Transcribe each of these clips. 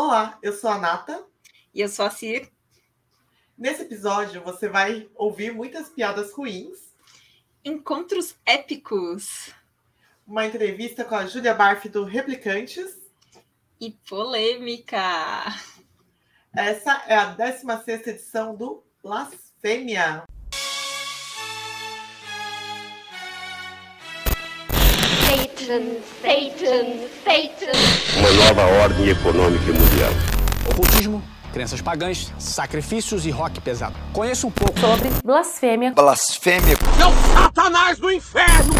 Olá, eu sou a Nata. E eu sou a Cir. Nesse episódio, você vai ouvir muitas piadas ruins. Encontros épicos. Uma entrevista com a Júlia Barf do Replicantes. E polêmica. Essa é a 16 edição do Blasfêmia. Satan, Satan, Satan. Uma nova ordem econômica mundial. Ocultismo, crenças pagãs, sacrifícios e rock pesado. Conheço um pouco sobre blasfêmia. Blasfêmia. Seu Satanás do inferno!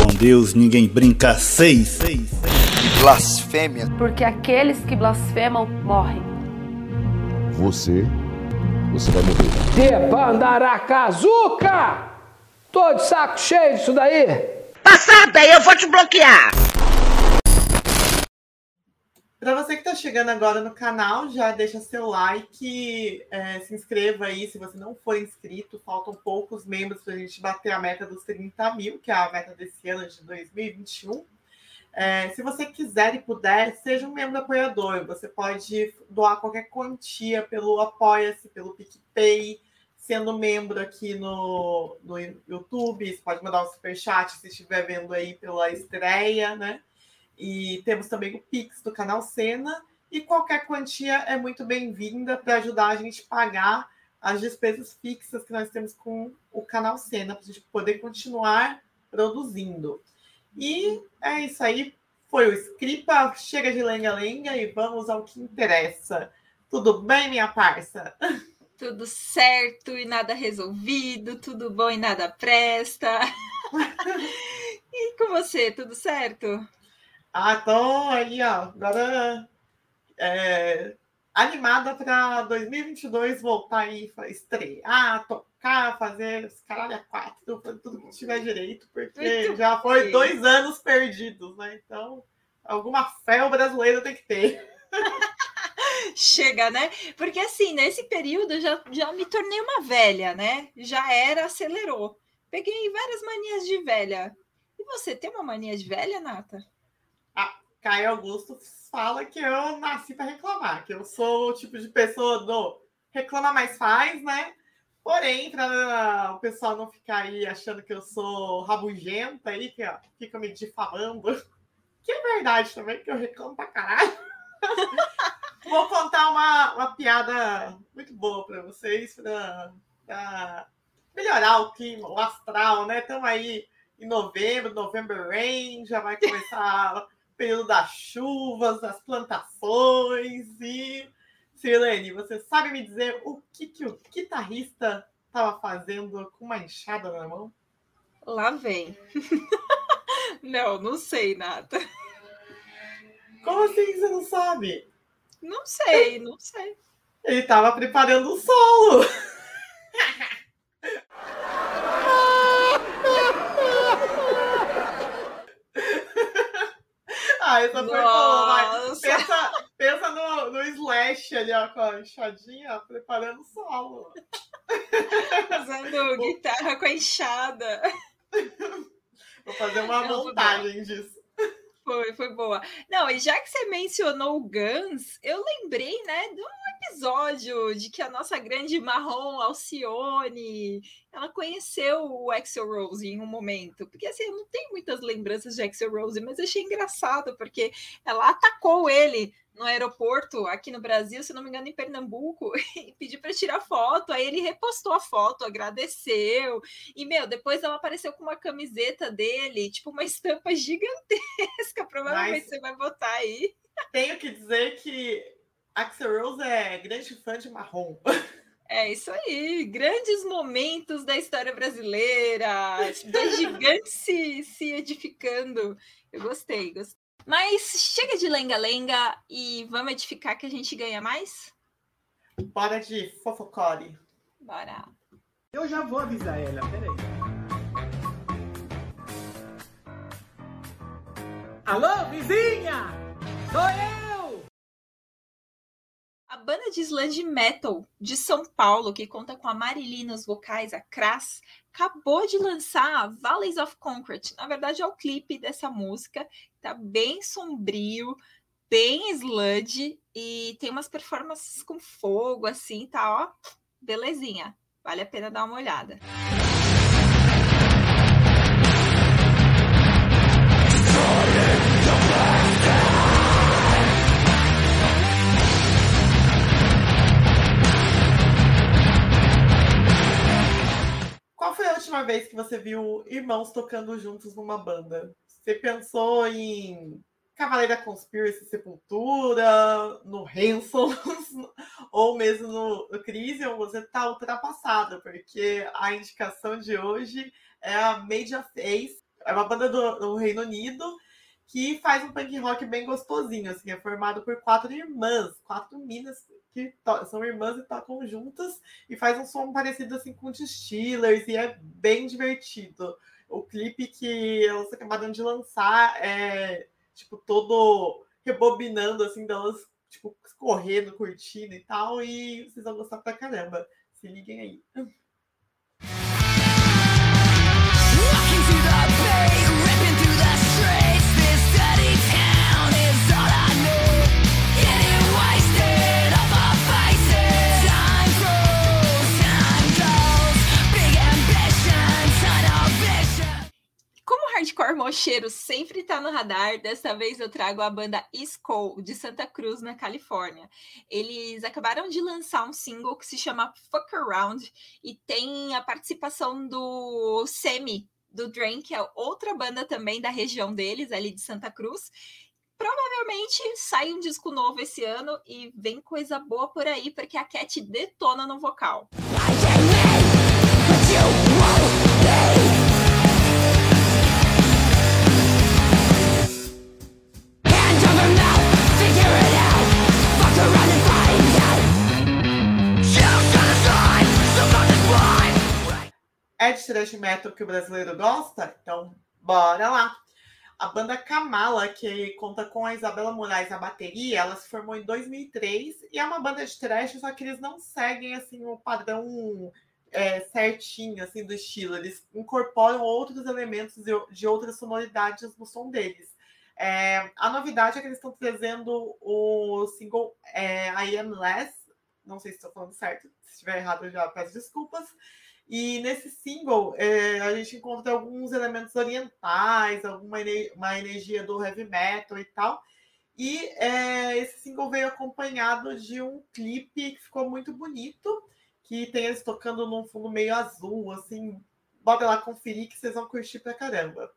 Com Deus ninguém brinca seis. E blasfêmia. Porque aqueles que blasfemam morrem. Você, você vai morrer. Debandaracazuca! Tô de saco cheio disso daí. Passada, eu vou te bloquear. Para você que está chegando agora no canal, já deixa seu like, é, se inscreva aí se você não for inscrito. Faltam poucos membros para a gente bater a meta dos 30 mil, que é a meta desse ano de 2021. É, se você quiser e puder, seja um membro apoiador. Você pode doar qualquer quantia pelo Apoia-se, pelo PicPay, sendo membro aqui no, no YouTube. Você pode mandar um superchat se estiver vendo aí pela estreia, né? E temos também o Pix do canal Cena. E qualquer quantia é muito bem-vinda para ajudar a gente a pagar as despesas fixas que nós temos com o canal Cena, para a gente poder continuar produzindo. E é isso aí. Foi o Scripa. Chega de lenga-lenga e vamos ao que interessa. Tudo bem, minha parça? Tudo certo e nada resolvido, tudo bom e nada presta. e com você, tudo certo? Ah, tô aí, ó. Agora é, animada para 2022 voltar aí, estrear, tocar, fazer os caralho a quatro, tudo que tiver direito, porque Muito já foi bem. dois anos perdidos, né? Então, alguma fé o brasileiro tem que ter. Chega, né? Porque assim, nesse período eu já, já me tornei uma velha, né? Já era, acelerou. Peguei várias manias de velha. E você tem uma mania de velha, Nata? Ah, Caio Augusto fala que eu nasci para reclamar, que eu sou o tipo de pessoa do reclama mais faz, né? Porém, para o pessoal não ficar aí achando que eu sou rabugenta aí, que ó, fica me difamando, que é verdade também, que eu reclamo pra caralho. Vou contar uma, uma piada muito boa para vocês, para melhorar o clima, o astral, né? Estamos aí em novembro, November Rain, já vai começar o período das chuvas, das plantações e... Sirlene, você sabe me dizer o que, que o guitarrista estava fazendo com uma enxada na mão? Lá vem. não, não sei nada. Como assim você não sabe? Não sei, não sei. Ele estava preparando o solo. ah, essa foi boa, mas pensa, pensa no, no Slash ali, ó, com a enxadinha, preparando o solo. Usando guitarra com a enxada. Vou fazer uma montagem disso. Foi, foi boa. Não, e já que você mencionou o Guns, eu lembrei, né, de um episódio de que a nossa grande marrom Alcione, ela conheceu o Axel Rose em um momento. Porque assim, eu não tenho muitas lembranças de Axel Rose, mas achei engraçado, porque ela atacou ele no aeroporto aqui no Brasil, se não me engano, em Pernambuco, e pediu para tirar foto. Aí ele repostou a foto, agradeceu. E, meu, depois ela apareceu com uma camiseta dele, tipo uma estampa gigantesca. Provavelmente Mas você vai botar aí. Tenho que dizer que Axel Rose é grande fã de marrom. É isso aí, grandes momentos da história brasileira, dois gigantes se, se edificando. Eu gostei, gostei. Mas chega de lenga-lenga e vamos edificar que a gente ganha mais? Bora de fofocore. Bora. Eu já vou avisar ela, peraí. Alô, vizinha! Sou eu! De sludge metal de São Paulo, que conta com a Marilyn nos vocais, a Crass, acabou de lançar Valleys of Concrete. Na verdade, é o clipe dessa música. Tá bem sombrio, bem sludge e tem umas performances com fogo, assim, tá, ó, belezinha. Vale a pena dar uma olhada. Qual última vez que você viu irmãos tocando juntos numa banda? Você pensou em Cavaleira Conspiracy Sepultura, no Hanson, ou mesmo no, no Crisium, você está ultrapassada, porque a indicação de hoje é a Major Face, é uma banda do, do Reino Unido que faz um punk rock bem gostosinho, assim, é formado por quatro irmãs, quatro minas que são irmãs e tocam juntas e faz um som parecido assim com The Steelers e é bem divertido. O clipe que elas acabaram de lançar é tipo todo rebobinando assim delas tipo correndo, curtindo e tal e vocês vão gostar pra caramba. Se liguem aí. Hardcore mocheiro sempre tá no radar. Dessa vez eu trago a banda Skull, de Santa Cruz, na Califórnia. Eles acabaram de lançar um single que se chama Fuck Around e tem a participação do Semi, do Drain, que é outra banda também da região deles, ali de Santa Cruz. Provavelmente sai um disco novo esse ano e vem coisa boa por aí, porque a Cat detona no vocal. É de thrash metal que o brasileiro gosta? Então, bora lá. A banda Kamala, que conta com a Isabela Moraes na bateria, ela se formou em 2003 e é uma banda de thrash, só que eles não seguem assim o padrão é, certinho assim do estilo. Eles incorporam outros elementos de outras sonoridades no som deles. É, a novidade é que eles estão trazendo o single é, I Am Less. Não sei se estou falando certo. Se estiver errado, eu já peço desculpas. E nesse single, é, a gente encontra alguns elementos orientais, alguma uma energia do heavy metal e tal. E é, esse single veio acompanhado de um clipe que ficou muito bonito, que tem eles tocando num fundo meio azul, assim. Bota lá conferir que vocês vão curtir pra caramba.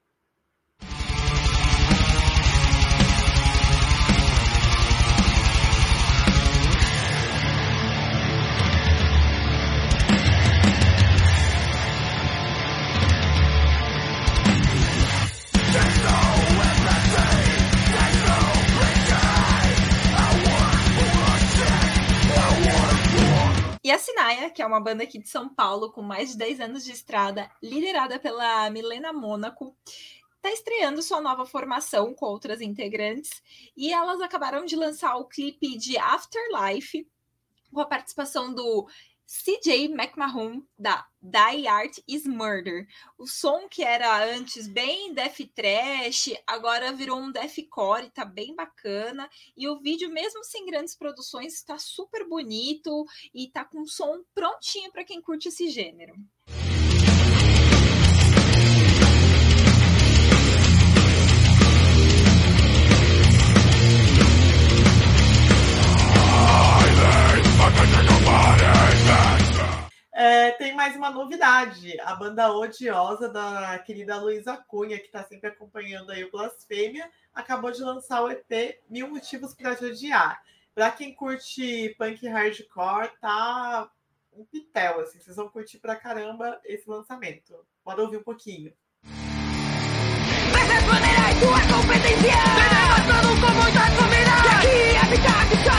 E a Sinaia, que é uma banda aqui de São Paulo com mais de 10 anos de estrada, liderada pela Milena Mônaco, está estreando sua nova formação com outras integrantes. E elas acabaram de lançar o clipe de Afterlife com a participação do CJ McMahon, da Die Art is Murder. O som que era antes bem death trash, agora virou um deathcore, tá bem bacana. E o vídeo, mesmo sem grandes produções, está super bonito e tá com som prontinho para quem curte esse gênero. É, tem mais uma novidade. A banda odiosa da querida Luísa Cunha, que está sempre acompanhando aí o Blasfêmia, acabou de lançar o EP Mil Motivos para Te Odiar. Para quem curte punk hardcore, tá um pitel, assim. Vocês vão curtir pra caramba esse lançamento. Pode ouvir um pouquinho. tua competência com muita família aqui habitar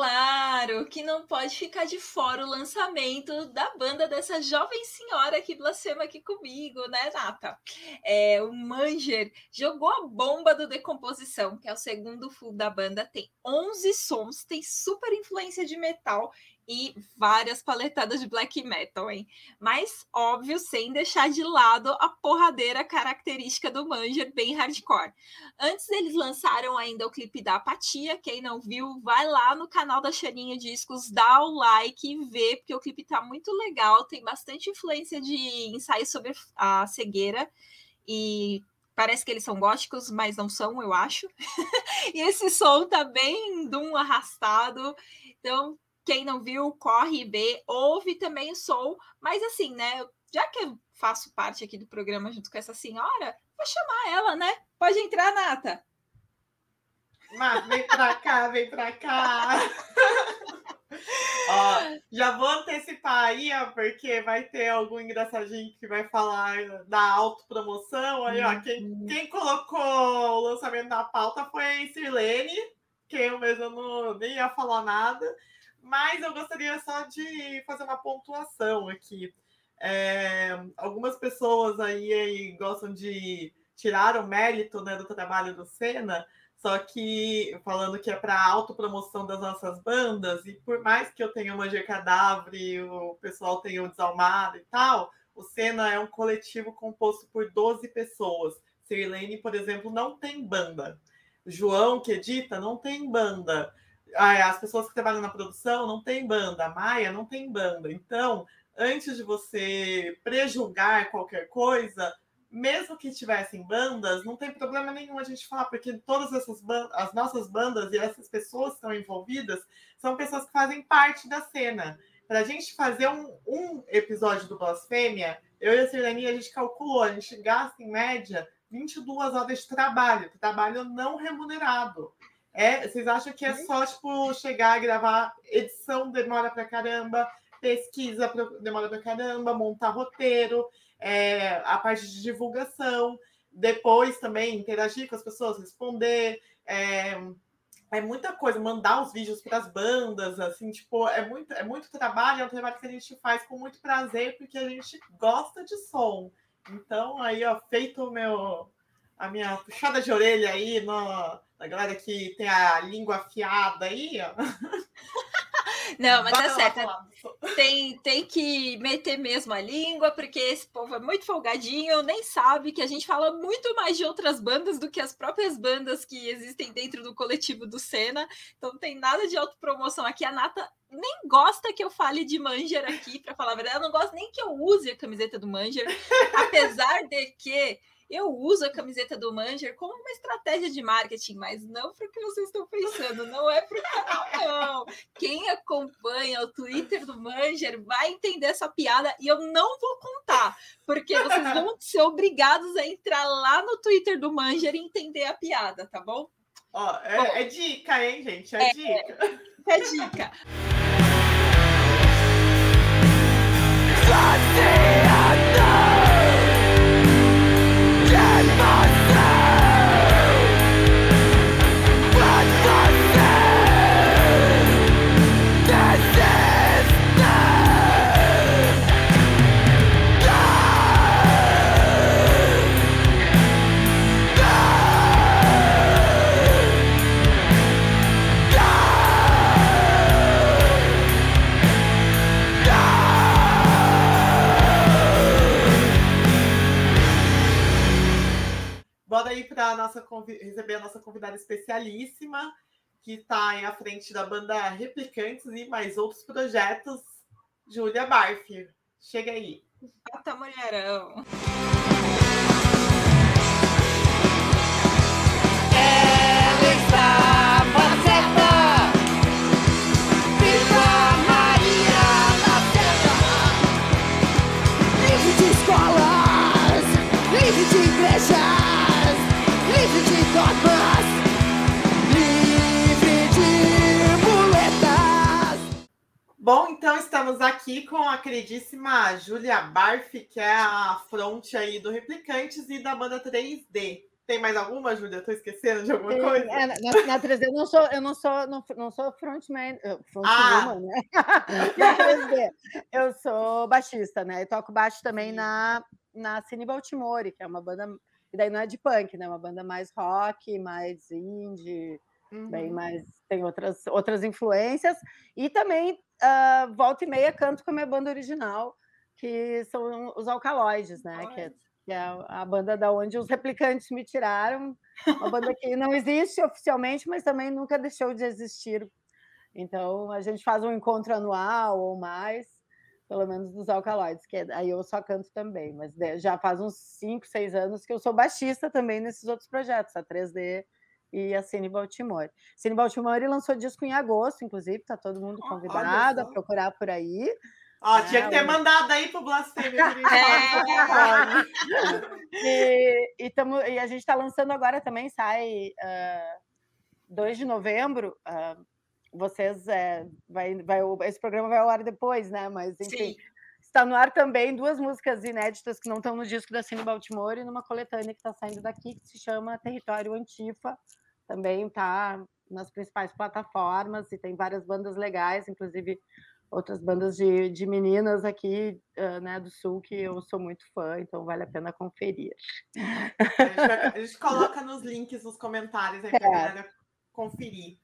claro que não pode ficar de fora o lançamento da banda dessa jovem senhora que blasfema aqui comigo, né, Nata? É, o Manger jogou a bomba do Decomposição, que é o segundo full da banda, tem 11 sons, tem super influência de metal e várias paletadas de black metal, hein? Mas, óbvio, sem deixar de lado a porradeira característica do Manger, bem hardcore. Antes eles lançaram ainda o clipe da Apatia, quem não viu, vai lá no canal da Xaninha Discos, dá o like e vê, porque o clipe tá muito legal, tem bastante influência de ensaios sobre a cegueira e Parece que eles são góticos, mas não são, eu acho. e esse som tá bem de um arrastado. Então, quem não viu, corre e vê. Ouve também o som. Mas assim, né? Já que eu faço parte aqui do programa junto com essa senhora, vou chamar ela, né? Pode entrar, Nata. Mas vem pra cá, vem pra cá. ó, já vou antecipar aí, ó, porque vai ter algum engraçadinho que vai falar da autopromoção. Aí, ó, quem, uhum. quem colocou o lançamento da pauta foi a Sirlene, que eu mesmo não, nem ia falar nada. Mas eu gostaria só de fazer uma pontuação aqui. É, algumas pessoas aí, aí, gostam de tirar o mérito né, do trabalho do Senna, só que falando que é para autopromoção das nossas bandas, e por mais que eu tenha uma G Cadáver, o pessoal tenha o Desalmado e tal, o Senna é um coletivo composto por 12 pessoas. Sirlene, por exemplo, não tem banda. João, que edita, não tem banda as pessoas que trabalham na produção não tem banda, a Maia não tem banda. Então, antes de você prejulgar qualquer coisa, mesmo que tivessem bandas, não tem problema nenhum a gente falar, porque todas essas bandas, as nossas bandas e essas pessoas que estão envolvidas são pessoas que fazem parte da cena. Para a gente fazer um, um episódio do Blasfêmia, eu e a Sirlene, a gente calculou, a gente gasta em média 22 horas de trabalho, trabalho não remunerado. É, vocês acham que é uhum. só, tipo, chegar e gravar edição demora pra caramba, pesquisa demora pra caramba, montar roteiro, é, a parte de divulgação, depois também interagir com as pessoas, responder. É, é muita coisa, mandar os vídeos para as bandas, assim, tipo, é muito, é muito trabalho, é um trabalho que a gente faz com muito prazer, porque a gente gosta de som. Então, aí, ó, feito o meu, a minha puxada de orelha aí no, a galera que tem a língua afiada aí, ó. Não, mas tá certo. Tem, tem que meter mesmo a língua, porque esse povo é muito folgadinho, nem sabe que a gente fala muito mais de outras bandas do que as próprias bandas que existem dentro do coletivo do Senna. Então não tem nada de autopromoção aqui. A Nata nem gosta que eu fale de Manger aqui, para falar a verdade. Ela não gosta nem que eu use a camiseta do Manger, apesar de que eu uso a camiseta do Manger como uma estratégia de marketing, mas não para o que vocês estão pensando, não é para o canal, não. Quem acompanha o Twitter do Manger vai entender essa piada e eu não vou contar, porque vocês vão ser obrigados a entrar lá no Twitter do Manger e entender a piada, tá bom? Ó, é, bom, é dica, hein, gente? É, é dica. É, é dica. aí para receber a nossa convidada especialíssima, que está à frente da banda Replicantes e mais outros projetos, Júlia Barf. Chega aí. Bota mulherão. Aqui com a queridíssima Julia Barf, que é a fronte aí do Replicantes e da banda 3D. Tem mais alguma, Júlia? Estou esquecendo de alguma Tem, coisa? É, na, na 3D eu não sou, eu não sou, não, não sou frontman, ah. né? na 3D. Eu sou baixista, né? Eu toco baixo também na, na Cine Baltimore, que é uma banda. E daí não é de punk, né? Uma banda mais rock, mais indie, uhum. bem mais. Tem outras, outras influências. E também, uh, volta e meia, canto com a minha banda original, que são os Alcaloides, né? Que é que é a banda da onde os replicantes me tiraram, uma banda que não existe oficialmente, mas também nunca deixou de existir. Então a gente faz um encontro anual ou mais, pelo menos dos alcaloides, que é, aí eu só canto também, mas já faz uns 5, 6 anos que eu sou baixista também nesses outros projetos, a 3D e a Cine Baltimore. Cine Baltimore lançou disco em agosto, inclusive, está todo mundo convidado a procurar por aí. Ó, é, tinha que ter mandado aí pro Blasfêmia. É. e, e, tamo, e a gente está lançando agora também, sai uh, ah, 2 de novembro. Uh, vocês, é, vai, vai, esse programa vai ao ar depois, né? Mas, enfim, Sim. está no ar também duas músicas inéditas que não estão no disco da Cine Baltimore e numa coletânea que está saindo daqui, que se chama Território Antifa. Também está nas principais plataformas e tem várias bandas legais, inclusive outras bandas de, de meninas aqui uh, né, do Sul que eu sou muito fã, então vale a pena conferir. A gente, a gente coloca nos links, nos comentários aí para a galera conferir.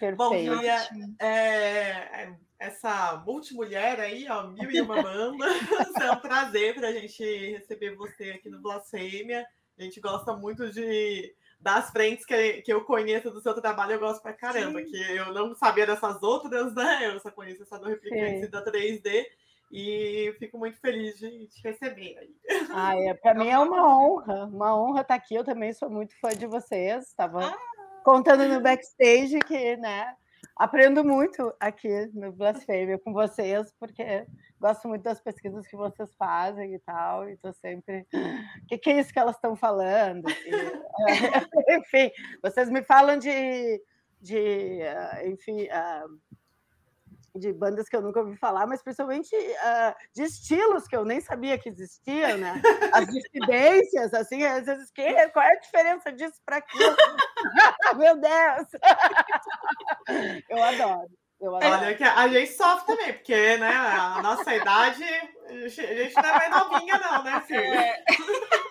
Perfeito. Bom, Julia, é, essa multimulher aí, ó, mil e uma bandas, é um prazer para a gente receber você aqui no Blasfêmia. A gente gosta muito de das frentes que, que eu conheço do seu trabalho, eu gosto pra caramba. Sim. Que eu não sabia dessas outras, né? Eu só conheço essa do Replicante e da 3D. E fico muito feliz de te receber aí. Ah, é, para mim é uma honra, uma honra estar aqui. Eu também sou muito fã de vocês. Estava ah. contando no backstage que, né, aprendo muito aqui no Blasfêmia com vocês, porque gosto muito das pesquisas que vocês fazem e tal, e estou sempre. O que, que, é isso que elas estão falando? E, enfim, vocês me falam de, de uh, enfim. Uh, de bandas que eu nunca ouvi falar, mas principalmente de estilos que eu nem sabia que existiam, né? As dissidências, assim, às vezes, que, qual é a diferença disso para aquilo? Meu Deus! eu adoro. Olha, que a gente sofre também, porque né, a nossa idade, a gente não é mais novinha, não, né, filho? É.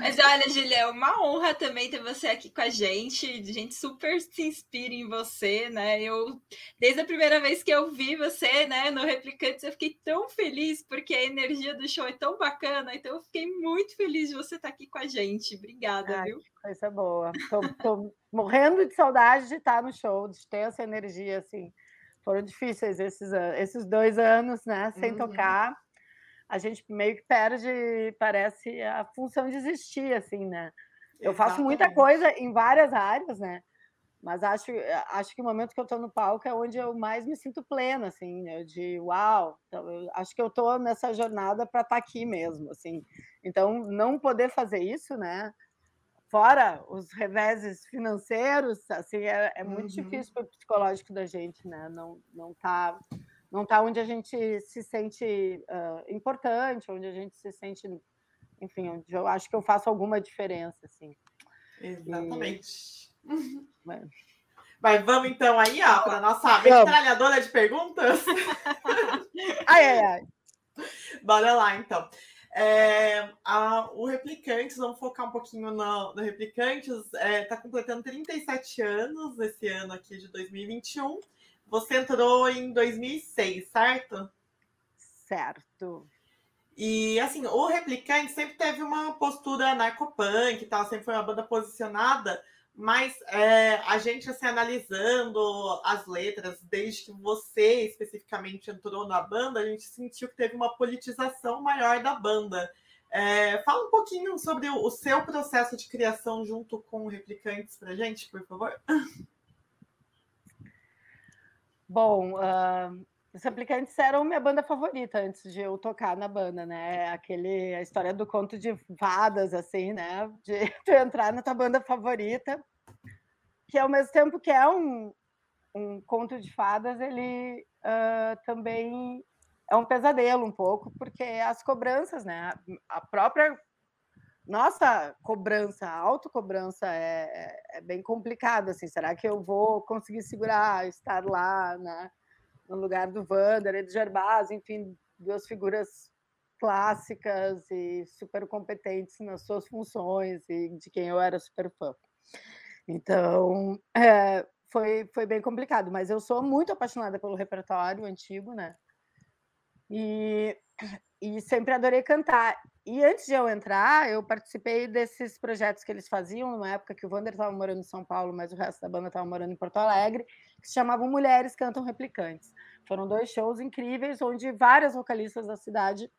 Mas olha, Julia, é uma honra também ter você aqui com a gente. A gente super se inspira em você, né? Eu, desde a primeira vez que eu vi você, né, no Replicantes, eu fiquei tão feliz porque a energia do show é tão bacana. Então, eu fiquei muito feliz de você estar aqui com a gente. Obrigada, Ai, viu? Coisa boa. Tô, tô morrendo de saudade de estar no show, de ter essa energia assim foram difíceis esses, esses dois anos, né? Sem uhum. tocar. A gente meio que perde, parece, a função de existir, assim, né? Eu Exatamente. faço muita coisa em várias áreas, né? Mas acho, acho que o momento que eu estou no palco é onde eu mais me sinto plena, assim, né? de uau, então, eu acho que eu estou nessa jornada para estar tá aqui mesmo, assim. Então, não poder fazer isso, né? Fora os reveses financeiros, assim, é, é muito uhum. difícil para o psicológico da gente, né? Não, não tá, não tá onde a gente se sente uh, importante, onde a gente se sente, enfim, onde eu acho que eu faço alguma diferença, assim. Exatamente. E... Mas vamos então aí, ó, para nossa metralhadora de perguntas. ai, ai, ai. Bora lá, então. É, a, o Replicantes, vamos focar um pouquinho no, no Replicantes, está é, tá completando 37 anos esse ano aqui de 2021. Você entrou em 2006, certo? Certo. E assim, o Replicante sempre teve uma postura narcopunk e tal, sempre foi uma banda posicionada mas é, a gente, assim, analisando as letras, desde que você especificamente entrou na banda, a gente sentiu que teve uma politização maior da banda. É, fala um pouquinho sobre o, o, seu processo de criação junto com Replicantes para gente, por favor. Bom, uh, os Replicantes eram minha banda favorita antes de eu tocar na banda, né? Aquele, a história do conto de fadas, assim, né? De tu entrar na tua banda favorita, que ao mesmo tempo que é um, um conto de fadas, ele uh, também é um pesadelo um pouco, porque as cobranças, né? A própria nossa cobrança, a autocobrança é, é, é bem complicada, assim, será que eu vou conseguir segurar, estar lá, né, no lugar do Wander e do Gervásio, enfim, duas figuras clássicas e super competentes nas suas funções e de quem eu era super fã. Então, é, foi, foi bem complicado, mas eu sou muito apaixonada pelo repertório antigo, né? E, e sempre adorei cantar. E antes de eu entrar, eu participei desses projetos que eles faziam, numa época que o Wander estava morando em São Paulo, mas o resto da banda estava morando em Porto Alegre, que se chamavam Mulheres Cantam Replicantes. Foram dois shows incríveis, onde várias vocalistas da cidade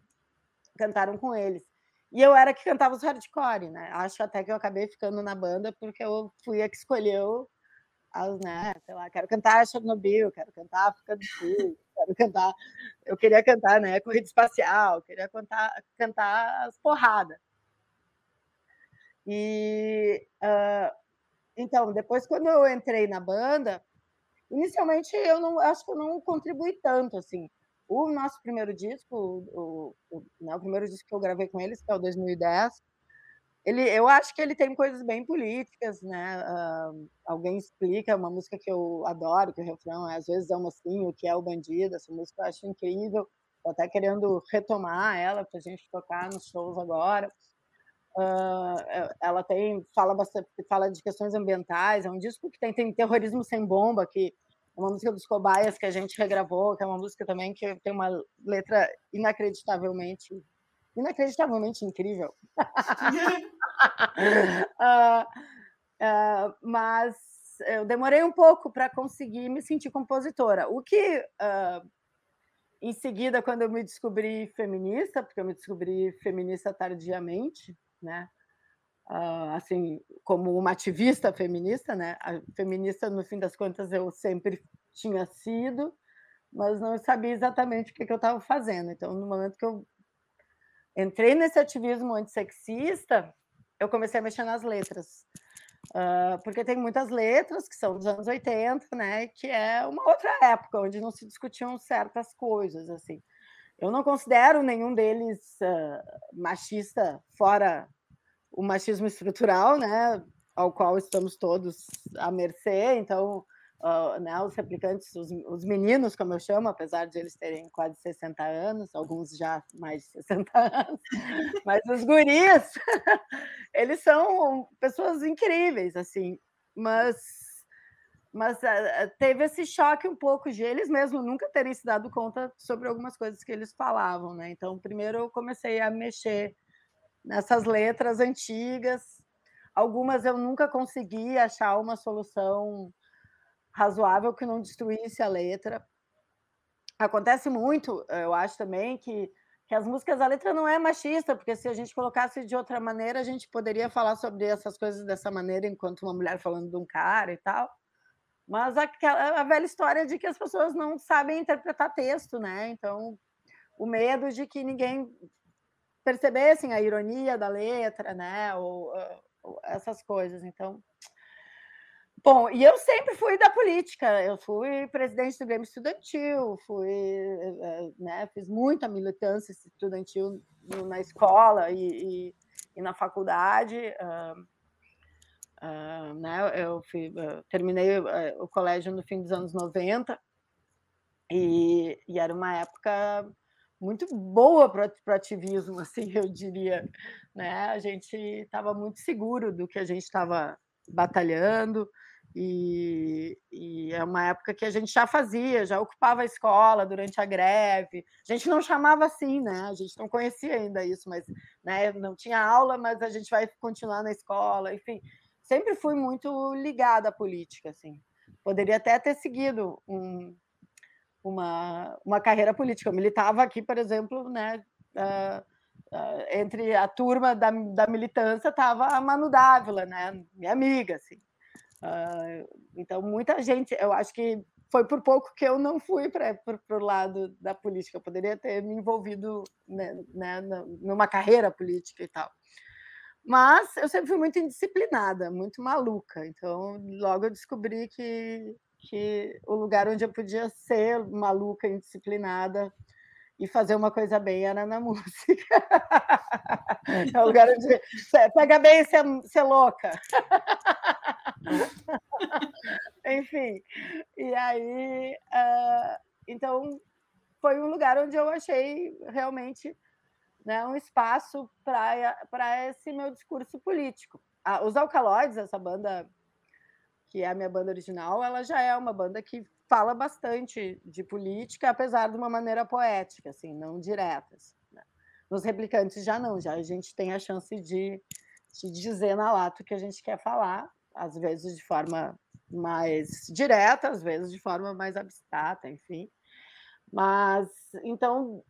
cantaram com eles. E eu era que cantava os hardcore, né? Acho até que eu acabei ficando na banda porque eu fui a que escolheu as, né? Sei lá, quero cantar Chernobyl, quero cantar África do Sul, quero cantar. Eu queria cantar, né? Corrida espacial, queria cantar, cantar as porradas. E uh, então, depois, quando eu entrei na banda, inicialmente eu não acho que eu não contribuí tanto assim. O nosso primeiro disco, o, o, né, o primeiro disco que eu gravei com eles, que é o 2010, ele, eu acho que ele tem coisas bem políticas, né? Uh, alguém explica uma música que eu adoro, que o refrão é às vezes é um mocinho, que é o bandido. Essa música eu acho incrível. Estou até querendo retomar ela para a gente tocar nos shows agora. Uh, ela tem fala bastante, fala de questões ambientais. É um disco que tem, tem terrorismo sem bomba, que é uma música dos Cobaias que a gente regravou, que é uma música também que tem uma letra inacreditavelmente inacreditavelmente incrível. uh, uh, mas eu demorei um pouco para conseguir me sentir compositora. O que, uh, em seguida, quando eu me descobri feminista, porque eu me descobri feminista tardiamente, né? assim, como uma ativista feminista, né? A feminista, no fim das contas, eu sempre tinha sido, mas não sabia exatamente o que, que eu estava fazendo. Então, no momento que eu entrei nesse ativismo antissexista, eu comecei a mexer nas letras. Uh, porque tem muitas letras que são dos anos 80, né? Que é uma outra época onde não se discutiam certas coisas, assim. Eu não considero nenhum deles uh, machista, fora o machismo estrutural, né? Ao qual estamos todos à mercê. Então, uh, né, os replicantes, os, os, meninos, como eu chamo, apesar de eles terem quase 60 anos, alguns já mais de 60 anos, mas os guris, eles são pessoas incríveis, assim, mas mas uh, teve esse choque um pouco de eles mesmo nunca terem se dado conta sobre algumas coisas que eles falavam, né? Então, primeiro eu comecei a mexer nessas letras antigas. Algumas eu nunca consegui achar uma solução razoável que não destruísse a letra. Acontece muito, eu acho também, que, que as músicas, a letra não é machista, porque se a gente colocasse de outra maneira, a gente poderia falar sobre essas coisas dessa maneira, enquanto uma mulher falando de um cara e tal. Mas aquela, a velha história de que as pessoas não sabem interpretar texto, né? Então, o medo de que ninguém percebessem a ironia da letra, né? Ou, ou essas coisas. Então, Bom, e eu sempre fui da política. Eu fui presidente do Grêmio Estudantil, fui, eh, né, fiz muita militância estudantil na escola e, e, e na faculdade. Uh, uh, né, eu fui, uh, terminei o colégio no fim dos anos 90 e, e era uma época muito boa para o ativismo, assim, eu diria. Né? A gente estava muito seguro do que a gente estava batalhando. E, e, é uma época que a gente já fazia, já ocupava a escola durante a greve. A gente não chamava assim, né? A gente não conhecia ainda isso, mas né, não tinha aula, mas a gente vai continuar na escola. Enfim, sempre fui muito ligada à política, assim. Poderia até ter seguido um, uma, uma carreira política. Eu militava aqui, por exemplo, né? Uh, uh, entre a turma da, da militância estava a Manu Dávila, né? Minha amiga, assim. Uh, então, muita gente, eu acho que foi por pouco que eu não fui para o lado da política. Eu poderia ter me envolvido né, né, numa carreira política e tal. Mas eu sempre fui muito indisciplinada, muito maluca. Então, logo eu descobri que, que o lugar onde eu podia ser maluca, indisciplinada e fazer uma coisa bem era na música. é o lugar onde pega bem ser, ser louca. Enfim, e aí, uh, então, foi um lugar onde eu achei realmente né, um espaço para esse meu discurso político. Ah, os Alcaloides, essa banda que é a minha banda original, ela já é uma banda que fala bastante de política, apesar de uma maneira poética, assim, não direta. Assim, né? Nos replicantes já não, já a gente tem a chance de, de dizer na lata o que a gente quer falar, às vezes de forma mais direta, às vezes de forma mais abstrata, enfim. Mas, então,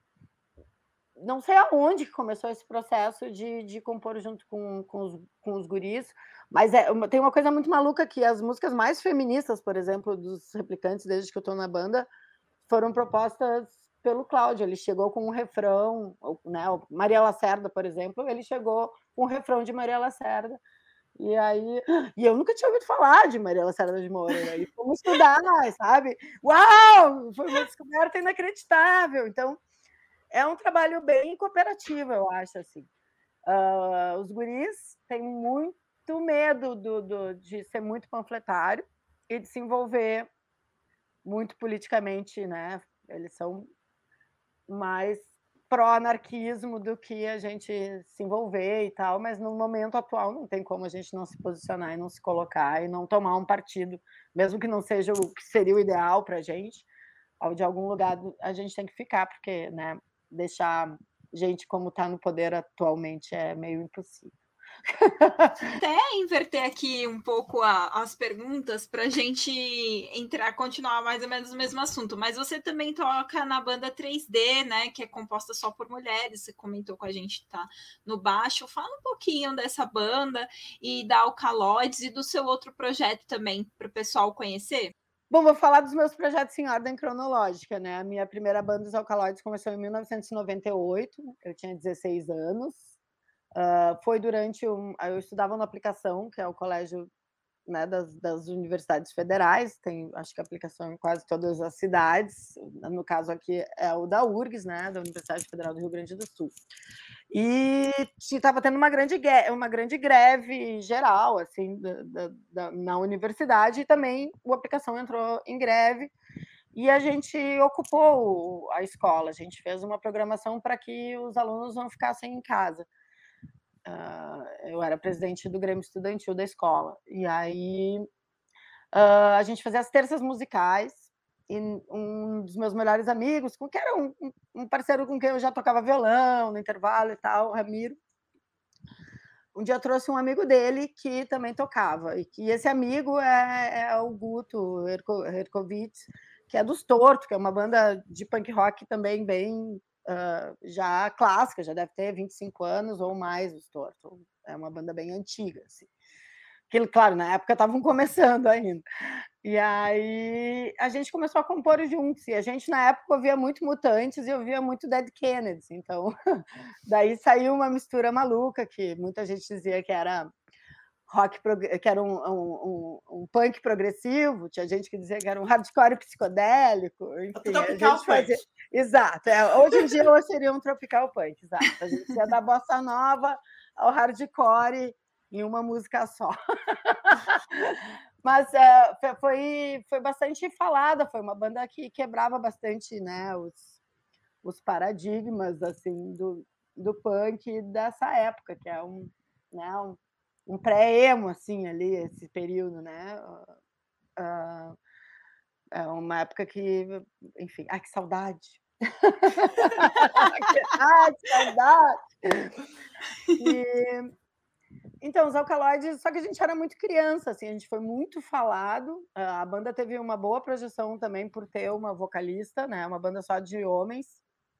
não sei aonde começou esse processo de, de compor junto com, com, os, com os guris, mas é, tem uma coisa muito maluca que as músicas mais feministas, por exemplo, dos replicantes, desde que eu estou na banda, foram propostas pelo Cláudio. Ele chegou com um refrão, né? Maria Lacerda, por exemplo, ele chegou com um refrão de Maria Lacerda. E aí, e eu nunca tinha ouvido falar de Maria Lacerda de Moura. E fomos estudar, sabe? Uau! Foi uma descoberta inacreditável. Então, é um trabalho bem cooperativo, eu acho assim. Uh, os guris têm muito medo do, do, de ser muito panfletário e de se envolver muito politicamente, né? Eles são mais pró-anarquismo do que a gente se envolver e tal, mas no momento atual não tem como a gente não se posicionar e não se colocar e não tomar um partido, mesmo que não seja o que seria o ideal para a gente, de algum lugar a gente tem que ficar, porque né, deixar gente como está no poder atualmente é meio impossível. Até inverter aqui um pouco a, as perguntas para a gente entrar, continuar mais ou menos no mesmo assunto. Mas você também toca na banda 3D, né? Que é composta só por mulheres. Você comentou com a gente tá no baixo. Fala um pouquinho dessa banda e da Alcaloides e do seu outro projeto também para o pessoal conhecer. Bom, vou falar dos meus projetos em ordem cronológica, né? A minha primeira banda, os Alcaloides, começou em 1998, eu tinha 16 anos. Uh, foi durante um. Eu estudava na aplicação, que é o colégio né, das, das, universidades federais, tem acho que aplicação em quase todas as cidades, no caso aqui é o da URGS, né, da Universidade Federal do Rio Grande do Sul. E estava tendo uma grande, uma grande greve geral assim da, da, na universidade e também o aplicação entrou em greve e a gente ocupou a escola, a gente fez uma programação para que os alunos não ficassem em casa. Uh, eu era presidente do Grêmio Estudantil da escola. E aí uh, a gente fazia as terças musicais. E um dos meus melhores amigos, que era um, um, parceiro com quem eu já tocava violão no intervalo e tal, Ramiro, um dia trouxe um amigo dele que também tocava. E que esse amigo é, é o Guto Herkovitz, que é dos Torto, que é uma banda de punk rock também bem uh, já clássica, já deve ter 25 anos ou mais os Torto. É uma banda bem antiga, assim. Que, claro, na época estavam começando ainda. E aí a gente começou a compor juntos. E a gente, na época, ouvia muito Mutantes e ouvia muito Dead Kennedys. Então, daí saiu uma mistura maluca que muita gente dizia que era rock que era um, um, um, punk progressivo, tinha gente que dizia que era um hardcore psicodélico, enfim, tropical a gente fazia... Exato, é, hoje em dia eu seria um tropical punk, exato. A gente ia da bossa nova ao hardcore em uma música só. Mas é, foi, foi bastante falada, foi uma banda que quebrava bastante né, os, os paradigmas assim do, do punk dessa época, que é um, né, um um pré-emo, assim, ali, esse período, né? Uh, é uma época que, enfim, ai, que saudade! Ai, que saudade! E, então, os alcaloides, só que a gente era muito criança, assim, a gente foi muito falado. A banda teve uma boa projeção também por ter uma vocalista, né? Uma banda só de homens.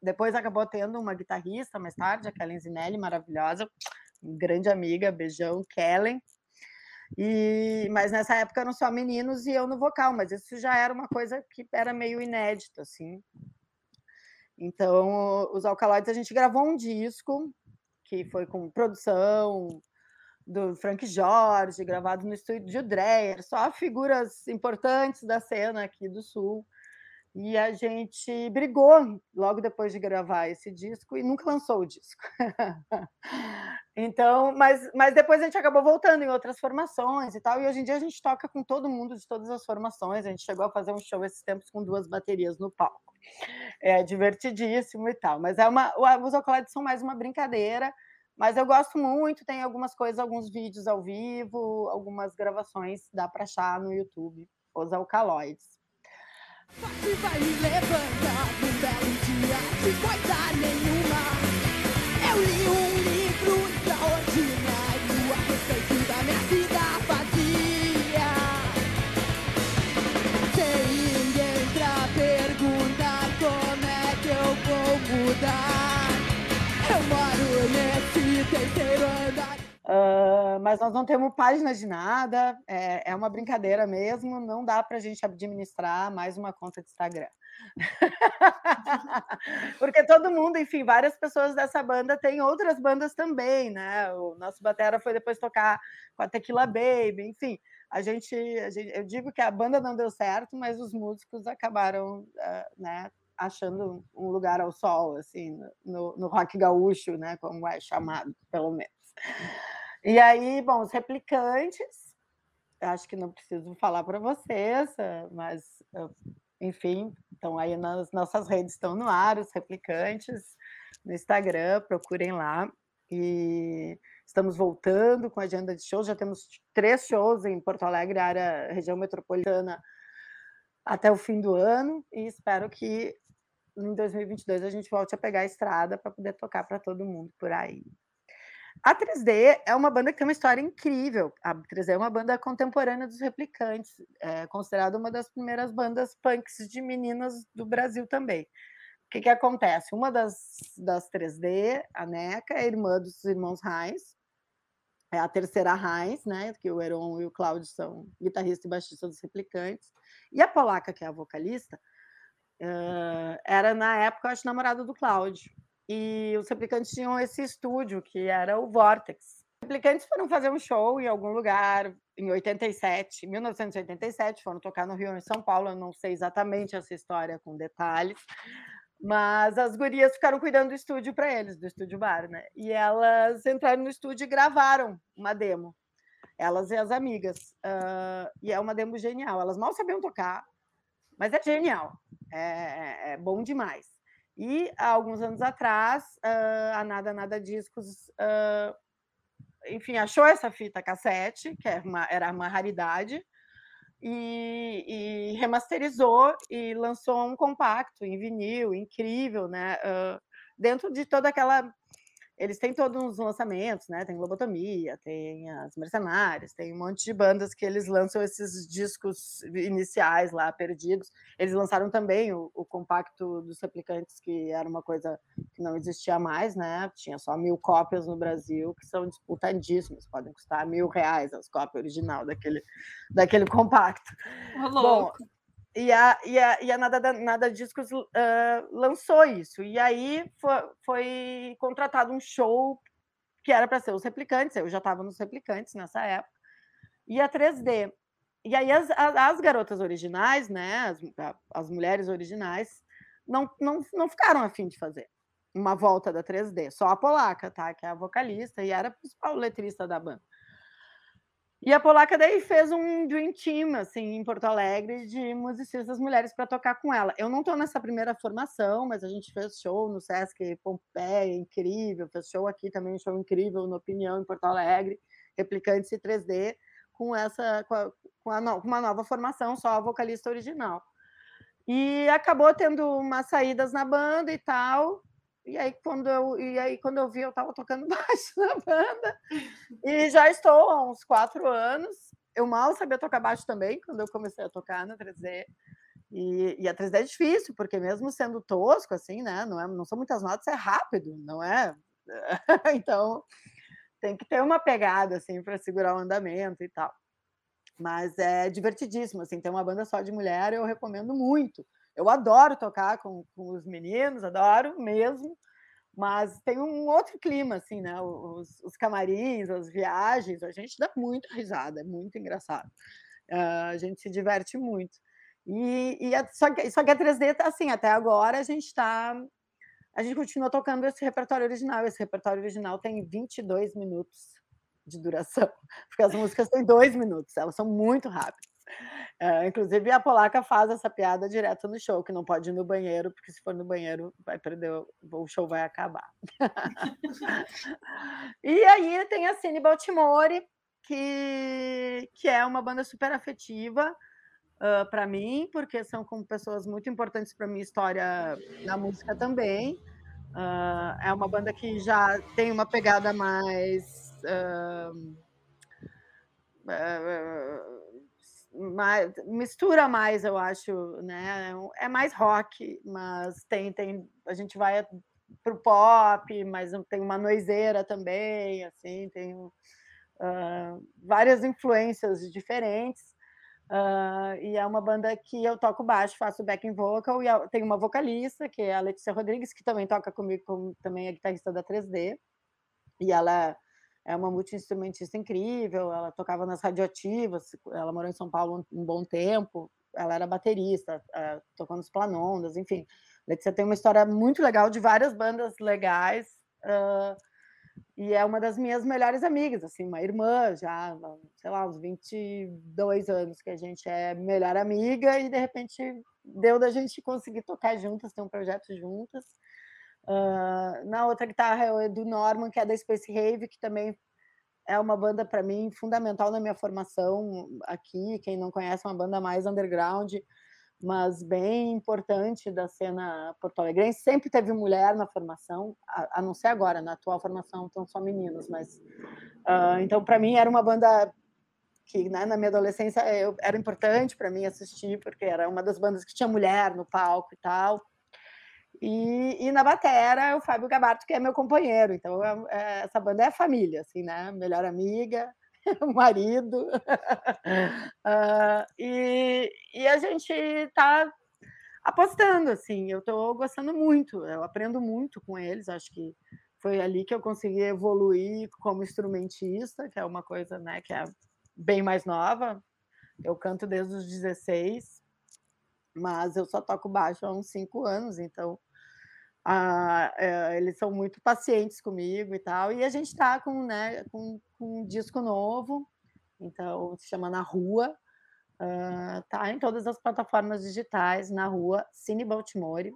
Depois acabou tendo uma guitarrista mais tarde, a Kellen Zinelli, maravilhosa grande amiga, beijão, Kellen. E, mas nessa época eram só meninos e eu no vocal, mas isso já era uma coisa que era meio inédito, assim. Então, os Alcaloides, a gente gravou um disco que foi com produção do Frank Jorge, gravado no estúdio de Dreyer, só figuras importantes da cena aqui do Sul. E a gente brigou logo depois de gravar esse disco e nunca lançou o disco. então, mas, mas depois a gente acabou voltando em outras formações e tal. E hoje em dia a gente toca com todo mundo de todas as formações. A gente chegou a fazer um show esses tempos com duas baterias no palco. É divertidíssimo e tal. Mas é uma, os Alcaloides são mais uma brincadeira. Mas eu gosto muito, tem algumas coisas, alguns vídeos ao vivo, algumas gravações, dá para achar no YouTube, os Alcaloides. Forte vai me levantar num belo dia de coisa nenhuma. Eu li um Uh, mas nós não temos páginas de nada, é, é uma brincadeira mesmo, não dá para a gente administrar mais uma conta de Instagram. Porque todo mundo, enfim, várias pessoas dessa banda têm outras bandas também, né? O nosso batera foi depois tocar com a Tequila Baby, enfim. A gente, a gente eu digo que a banda não deu certo, mas os músicos acabaram, uh, né? achando um lugar ao sol, assim, no, no rock gaúcho, né, como é chamado, pelo menos. E aí, bom, os replicantes, acho que não preciso falar para vocês, eh, mas, enfim, estão aí nas nossas redes, estão no ar, os replicantes, no Instagram, procurem lá. E estamos voltando com a agenda de shows, já temos três shows em Porto Alegre, área região metropolitana, até o fim do ano, e espero que em 2022 a gente volte a pegar a estrada para poder tocar para todo mundo por aí. A 3D é uma banda que tem uma história incrível. A 3D é uma banda contemporânea dos Replicantes, é considerada uma das primeiras bandas punks de meninas do Brasil também. O que, que acontece? Uma das, das 3D, a Neca, é irmã dos irmãos Reis, é a terceira Reis, né? Que o Heron e o Cláudio são guitarrista e baixista dos Replicantes. E a Polaca, que é a vocalista, uh, era na época, eu acho, namorada do Cláudio e os replicantes tinham esse estúdio que era o Vortex. Os replicantes foram fazer um show em algum lugar em 87, 1987, foram tocar no Rio em São Paulo, eu não sei exatamente essa história com detalhes, mas as gurias ficaram cuidando do estúdio para eles, do estúdio bar, né? E elas entraram no estúdio e gravaram uma demo, elas e as amigas. Uh, e é uma demo genial. Elas mal sabiam tocar, mas é genial, é, é, é bom demais. E há alguns anos atrás, uh, a Nada Nada Discos, uh, enfim, achou essa fita cassete, que era é uma, era uma raridade, e, e, remasterizou e lançou um compacto em vinil, incrível, né? Uh, dentro de toda aquela eles têm todos os lançamentos, né? Tem Lobotomia, tem as Mercenárias, tem um monte de bandas que eles lançam esses discos iniciais lá, perdidos. Eles lançaram também o, o compacto dos replicantes, que era uma coisa que não existia mais, né? Tinha só mil cópias no Brasil, que são disputadíssimas, podem custar mil reais as cópias original daquele, daquele compacto. Bom, e a, e a, e a Nada, Nada Discos uh, lançou isso. E aí foi, foi contratado um show que era para ser os replicantes, eu já estava nos replicantes nessa época, e a 3D. E aí as, as garotas originais, né, as, as mulheres originais, não, não, não ficaram afim de fazer uma volta da 3D, só a polaca, tá? Que é a vocalista e era a principal letrista da banda. E a Polaca daí fez um dream team, assim, em Porto Alegre, de musicistas mulheres para tocar com ela. Eu não estou nessa primeira formação, mas a gente fez show no Sesc Pompeia, incrível, fez show aqui também, show incrível no Opinião, em Porto Alegre, Replicantes e 3D, com essa, com, a, com a, uma nova formação, só a vocalista original. E acabou tendo umas saídas na banda e tal, e aí, quando eu, e aí, quando eu vi, eu estava tocando baixo na banda. E já estou há uns quatro anos. Eu mal sabia tocar baixo também, quando eu comecei a tocar na 3D. E, e a 3D é difícil, porque mesmo sendo tosco, assim, né? Não, é, não são muitas notas, é rápido, não é? então, tem que ter uma pegada, assim, para segurar o andamento e tal. Mas é divertidíssimo, assim, ter uma banda só de mulher, eu recomendo muito. Eu adoro tocar com, com os meninos, adoro mesmo, mas tem um outro clima, assim, né? Os, os camarins, as viagens, a gente dá muita risada, é muito engraçado. Uh, a gente se diverte muito. E, e a, só, que, só que a 3D tá assim, até agora a gente está. A gente continua tocando esse repertório original. Esse repertório original tem 22 minutos de duração, porque as músicas têm dois minutos, elas são muito rápidas. É, inclusive, a polaca faz essa piada direto no show, que não pode ir no banheiro, porque se for no banheiro, vai perder, o show vai acabar. e aí tem a Cine Baltimore, que, que é uma banda super afetiva uh, para mim, porque são como pessoas muito importantes para minha história na música também. Uh, é uma banda que já tem uma pegada mais. Uh, mais, mistura mais, eu acho, né? É mais rock, mas tem, tem a gente vai pro pop, mas tem uma noiseira também, assim, tem uh, várias influências diferentes. Uh, e é uma banda que eu toco baixo, faço backing vocal, e tem uma vocalista, que é a Letícia Rodrigues, que também toca comigo, como também é guitarrista da 3D, e ela é uma multi-instrumentista incrível, ela tocava nas radioativas, ela morou em São Paulo um, bom tempo, ela era baterista, uh, tocou nos Planondas, enfim. Letícia tem uma história muito legal de várias bandas legais, uh, e é uma das minhas melhores amigas, assim, uma irmã já, sei lá, uns 22 anos que a gente é melhor amiga e de repente deu da gente conseguir tocar juntas, ter um projeto juntas. Uh, na outra guitarra é do Norman, que é da Space Rave, que também é uma banda para mim fundamental na minha formação aqui. Quem não conhece, é uma banda mais underground, mas bem importante da cena porto-alegrense. Sempre teve mulher na formação, a, a, não ser agora, na atual formação estão só meninos, mas uh, então para mim era uma banda que né, na minha adolescência eu, era importante para mim assistir, porque era uma das bandas que tinha mulher no palco e tal. E, e na batera o Fábio Gabarto, que é meu companheiro. Então, é, é, essa banda é família, assim, né? Melhor amiga, marido. uh, e, e a gente está apostando, assim. Eu estou gostando muito, eu aprendo muito com eles. Acho que foi ali que eu consegui evoluir como instrumentista, que é uma coisa né, que é bem mais nova. Eu canto desde os 16, mas eu só toco baixo há uns cinco anos, então ah, é, eles são muito pacientes comigo e tal. E a gente está com, né, com, com, um disco novo, então se chama Na Rua, uh, tá em todas as plataformas digitais, na rua Cine Baltimore.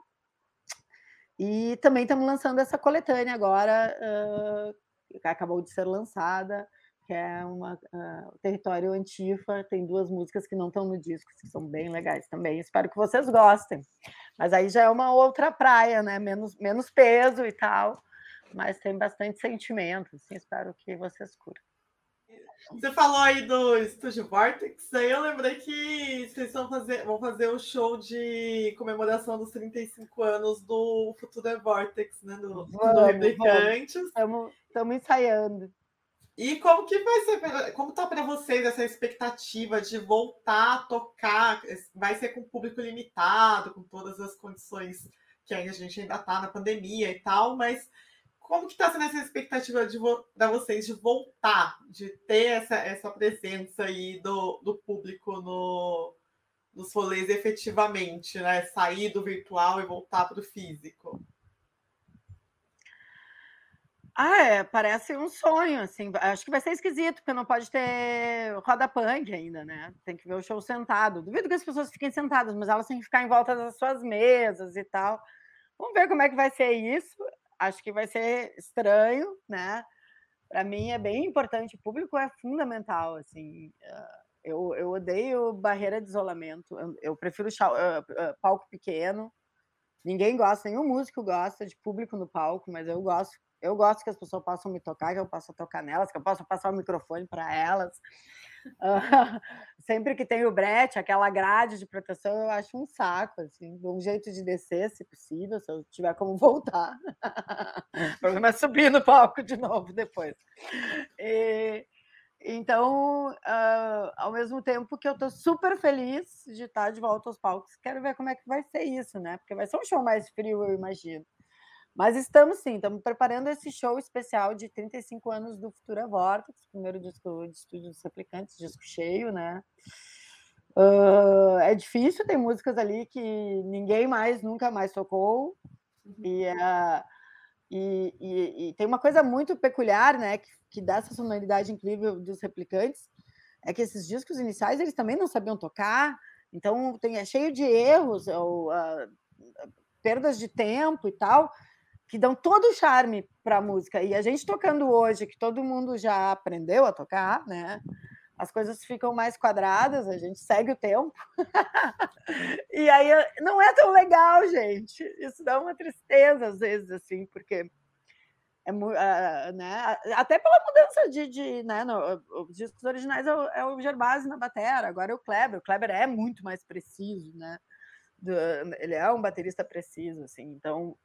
E também estamos lançando essa coletânea agora, uh, acabou de ser lançada, que é uma uh, Território Antifa, tem duas músicas que não estão no disco, que são bem legais também. Espero que vocês gostem. Mas aí já é uma outra praia, né? Menos, menos peso e tal, mas tem bastante sentimento, assim, espero que vocês curtam. Você falou aí do Estúdio Vortex, aí eu lembrei que vocês vão fazer, vão fazer o um show de comemoração dos 35 anos do Futuro Vortex, né? Do, vamos, do Replicantes. Estamos ensaiando. E como que vai ser, como tá para vocês essa expectativa de voltar a tocar? Vai ser com público limitado, com todas as condições que a gente ainda está na pandemia e tal, mas como que está sendo essa expectativa de para vocês de voltar, de ter essa, essa presença aí do, do público no, nos rolês efetivamente, né? Sair do virtual e voltar para o físico? Ah, é, parece um sonho, assim. Acho que vai ser esquisito, porque não pode ter roda punk ainda, né? Tem que ver o show sentado. Duvido que as pessoas fiquem sentadas, mas elas têm que ficar em volta das suas mesas e tal. Vamos ver como é que vai ser isso. Acho que vai ser estranho, né? Para mim é bem importante. O público é fundamental, assim. Ah, eu, eu odeio barreira de isolamento. Eu, eu prefiro uh, uh, palco pequeno. Ninguém gosta, nenhum músico gosta de público no palco, mas eu gosto eu gosto que as pessoas possam me tocar, que eu possa tocar nelas, que eu possa passar o microfone para elas. Uh, sempre que tem o brete, aquela grade de proteção, eu acho um saco, assim, um jeito de descer, se possível, se eu tiver como voltar. o problema é subir no palco de novo depois. E, então, uh, ao mesmo tempo que eu estou super feliz de estar de volta aos palcos, quero ver como é que vai ser isso, né? Porque vai ser um show mais frio, eu imagino. Mas estamos sim, estamos preparando esse show especial de 35 anos do Futura Vortex, primeiro disco de estúdio dos replicantes, disco cheio, né? Uh, é difícil, tem músicas ali que ninguém mais, nunca mais tocou. E, uh, e, e, e, tem uma coisa muito peculiar, né, que, que dá essa sonoridade incrível dos replicantes, é que esses discos iniciais eles também não sabiam tocar, então tem, é cheio de erros, ou, uh, perdas de tempo e tal, que dão todo o charme para a música. E a gente tocando hoje, que todo mundo já aprendeu a tocar, né? As coisas ficam mais quadradas, a gente segue o tempo. e aí não é tão legal, gente. Isso dá uma tristeza às vezes, assim, porque é, uh, né? Até pela mudança de, de né? No, os discos originais é o, é o Gervásio na batera, agora é o Kleber. O Kleber é muito mais preciso, né? Do, ele é um baterista preciso, assim. Então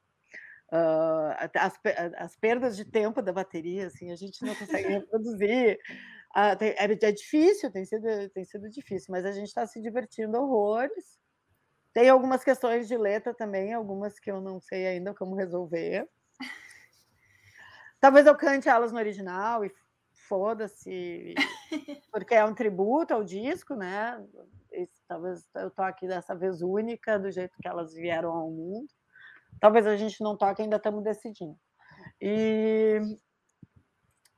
Uh, as, as, perdas de tempo da bateria, assim, a gente não consegue reproduzir. Uh, tem, é, é, difícil, tem sido, tem sido difícil, mas a gente está se divertindo horrores. Tem algumas questões de letra também, algumas que eu não sei ainda como resolver. Talvez eu cante elas no original e foda-se, porque é um tributo ao disco, né? Talvez eu toque dessa vez única, do jeito que elas vieram ao mundo. Talvez a gente não toque, ainda estamos decidindo. E,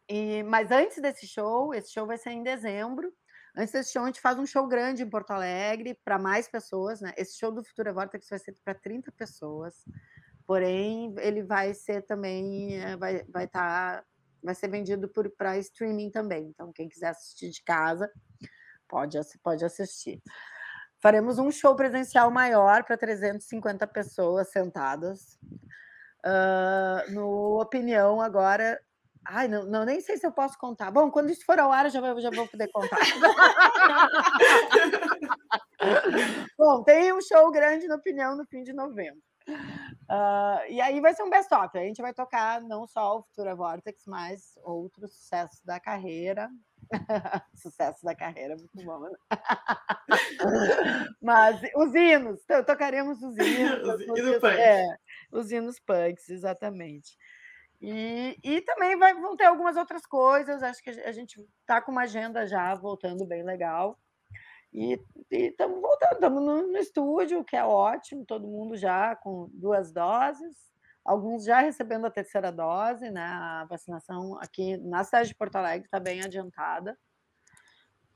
e, mas antes desse show, esse show vai ser em dezembro. Antes desse show, a gente faz um show grande em Porto Alegre para mais pessoas. Né? Esse show do Futura Vortex vai ser para 30 pessoas. Porém, ele vai ser também, eh, vai estar, vai, tá, vai ser vendido para streaming também. Então, quem quiser assistir de casa, pode, pode assistir. Faremos um show presencial maior para 350 pessoas sentadas. Uh, no Opinião, agora. Ai, não, não, nem sei se eu posso contar. Bom, quando isso for ao ar, eu já vou, já vou poder contar. Bom, tem um show grande no Opinião no fim de novembro. Uh, e aí vai ser um best-of. A gente vai tocar não só o Futura Vortex, mas outros sucessos da carreira. Sucesso da carreira, muito bom. Né? Mas os hinos, tocaremos os hinos. os, hinos punks. É, os hinos punks, exatamente. E, e também vai, vão ter algumas outras coisas. Acho que a gente está com uma agenda já voltando bem legal. E estamos voltando, estamos no, no estúdio, que é ótimo, todo mundo já com duas doses alguns já recebendo a terceira dose, né? A vacinação aqui na cidade de Porto Alegre está bem adiantada,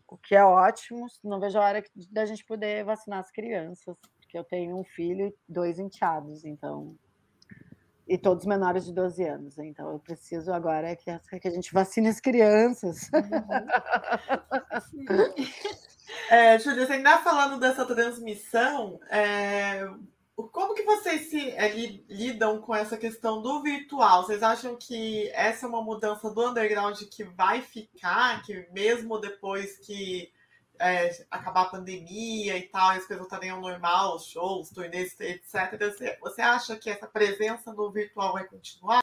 o que é ótimo. Não vejo a hora da gente poder vacinar as crianças, porque eu tenho um filho e dois enteados, então. E todos menores de 12 anos. Então, eu preciso agora que, que a gente vacine as crianças. Uhum. é, Júlia, ainda falando dessa transmissão, é, como que vocês se é, lidam com essa questão do virtual? Vocês acham que essa é uma mudança do underground que vai ficar, que mesmo depois que é, acabar a pandemia e tal, as coisas voltarem ao normal, shows, turnês, etc. Você, você acha que essa presença no virtual vai continuar?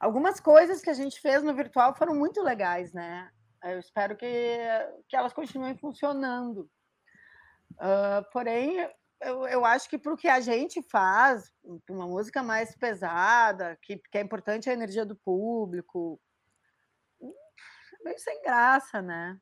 Algumas coisas que a gente fez no virtual foram muito legais, né? Eu espero que, que elas continuem funcionando. Uh, porém, eu, eu acho que para o que a gente faz, uma música mais pesada, que, que é importante a energia do público, é meio sem graça, né?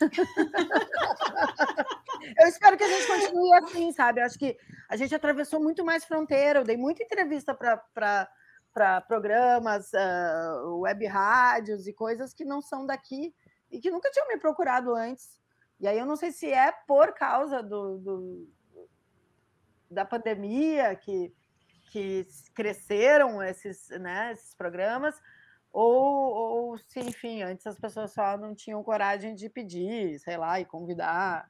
eu espero que a gente continue assim, sabe? Eu acho que a gente atravessou muito mais fronteira. Eu dei muita entrevista para programas, uh, web rádios e coisas que não são daqui e que nunca tinham me procurado antes. E aí eu não sei se é por causa do, do da pandemia que, que cresceram esses, né, esses programas, ou, ou se, enfim, antes as pessoas só não tinham coragem de pedir, sei lá, e convidar.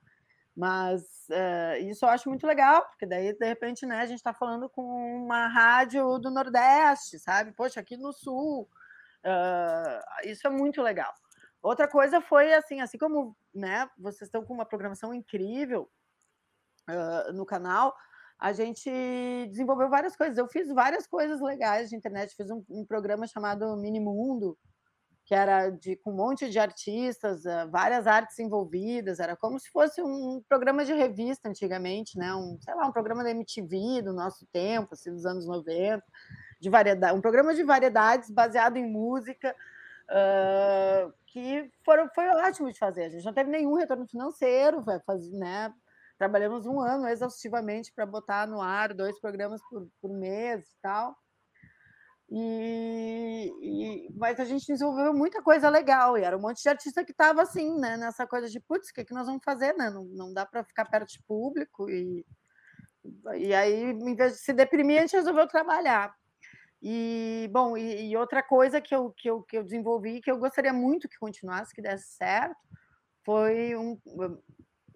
Mas uh, isso eu acho muito legal, porque daí, de repente, né, a gente está falando com uma rádio do Nordeste, sabe? Poxa, aqui no Sul. Uh, isso é muito legal. Outra coisa foi assim, assim como né, vocês estão com uma programação incrível uh, no canal, a gente desenvolveu várias coisas. Eu fiz várias coisas legais de internet. Fiz um, um programa chamado Mini Mundo, que era de, com um monte de artistas, uh, várias artes envolvidas. Era como se fosse um programa de revista antigamente, né? Um, sei lá, um programa da MTV do nosso tempo, assim, dos anos 90, de variedade, um programa de variedades baseado em música. uh, que foram, foi ótimo de fazer. A gente não teve nenhum retorno financeiro, vai fazer, né? Trabalhamos um ano exaustivamente para botar no ar dois programas por, por mês e tal. E, e, mas a gente desenvolveu muita coisa legal e era um monte de artista que estava assim, né, nessa coisa de putz, o que, que nós vamos fazer, né? Não, não dá para ficar perto de público e, e aí, em vez de se deprimir, a gente resolveu trabalhar. E bom, e, e outra coisa que eu, que, eu, que eu desenvolvi que eu gostaria muito que continuasse, que desse certo, foi um.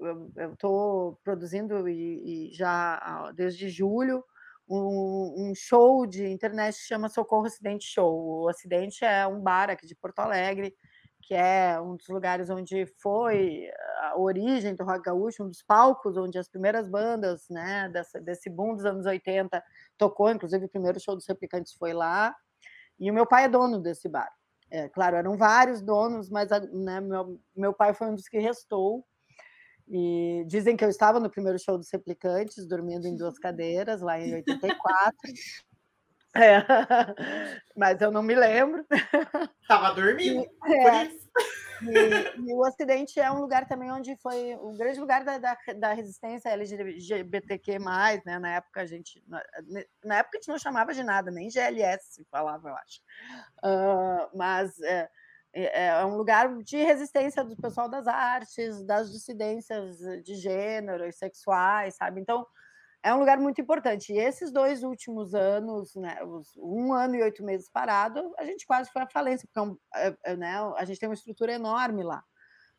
Eu estou produzindo e, e já desde julho um, um, show de internet que chama Socorro Acidente Show. O Acidente é um bar aqui de Porto Alegre, que é um dos lugares onde foi a origem do rock gaúcho, um dos palcos onde as primeiras bandas né, dessa, desse boom dos anos 80 tocou, inclusive o primeiro show dos Replicantes foi lá. E o meu pai é dono desse bar. É, claro, eram vários donos, mas né, meu, meu pai foi um dos que restou. E dizem que eu estava no primeiro show dos Replicantes, dormindo em duas cadeiras, lá em 84. É, mas eu não me lembro. Estava dormindo, e, é, e, e, o Ocidente é um lugar também onde foi o grande lugar da, da, da resistência LGBTQ+, né? Na época a gente... Na, na, época a gente não chamava de nada, nem GLS se falava, eu acho. Uh, mas... É, é, é um lugar de resistência do pessoal das artes, das dissidências de gênero e sexuais, sabe? Então, é um lugar muito importante. E esses dois últimos anos, né, um ano e oito meses parado, a gente quase foi à falência, porque é, é, né, a gente tem uma estrutura enorme lá.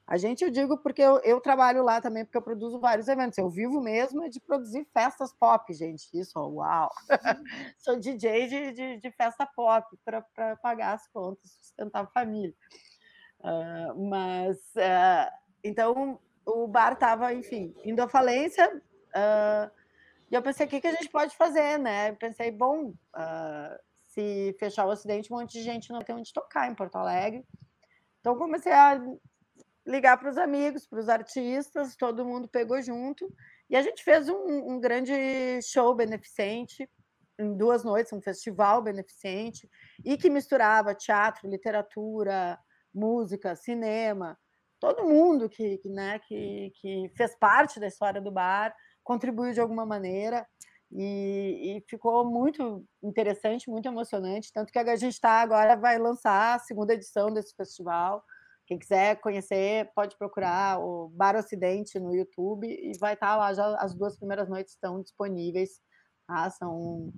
A gente, eu digo porque eu, eu, trabalho lá também, porque eu produzo vários eventos. Eu vivo mesmo de produzir festas pop, gente. Isso, uau! Sou DJ de, de, de festa pop para pagar as contas, sustentar a família. Uh, mas, uh, então, o bar estava, enfim, indo à falência. Uh, e eu pensei, o que, que a gente pode fazer, né? Eu pensei, bom, se fechar o acidente, um monte de gente não tem onde tocar em Porto Alegre. Então, comecei a ligar para os amigos, para os artistas, todo mundo pegou junto. E a gente fez um, um, grande show beneficente, em duas noites, um festival beneficente, e que misturava teatro, literatura, música, cinema. Todo mundo que, que, né, que, que fez parte da história do bar contribuiu de alguma maneira. E, e, ficou muito interessante, muito emocionante. Tanto que a gente está agora vai lançar a segunda edição desse festival quem quiser conhecer, pode procurar o Bar Ocidente no YouTube e vai estar lá já as duas primeiras noites estão disponíveis. Tá? São,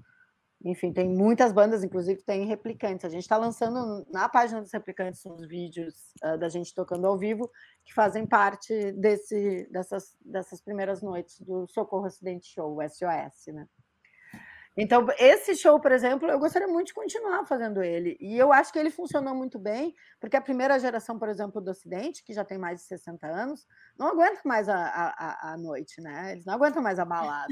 enfim, tem muitas bandas, inclusive tem replicantes. A gente está lançando na página dos replicantes uns vídeos uh, da gente tocando ao vivo que fazem parte desse, dessas, dessas primeiras noites do Socorro Acidente Show, SOS, né? Então, esse show, por exemplo, eu gostaria muito de continuar fazendo ele. E eu acho que ele funcionou muito bem, porque a primeira geração, por exemplo, do Ocidente, que já tem mais de 60 anos, não aguenta mais a, a, a noite, né? Eles não aguentam mais a balada.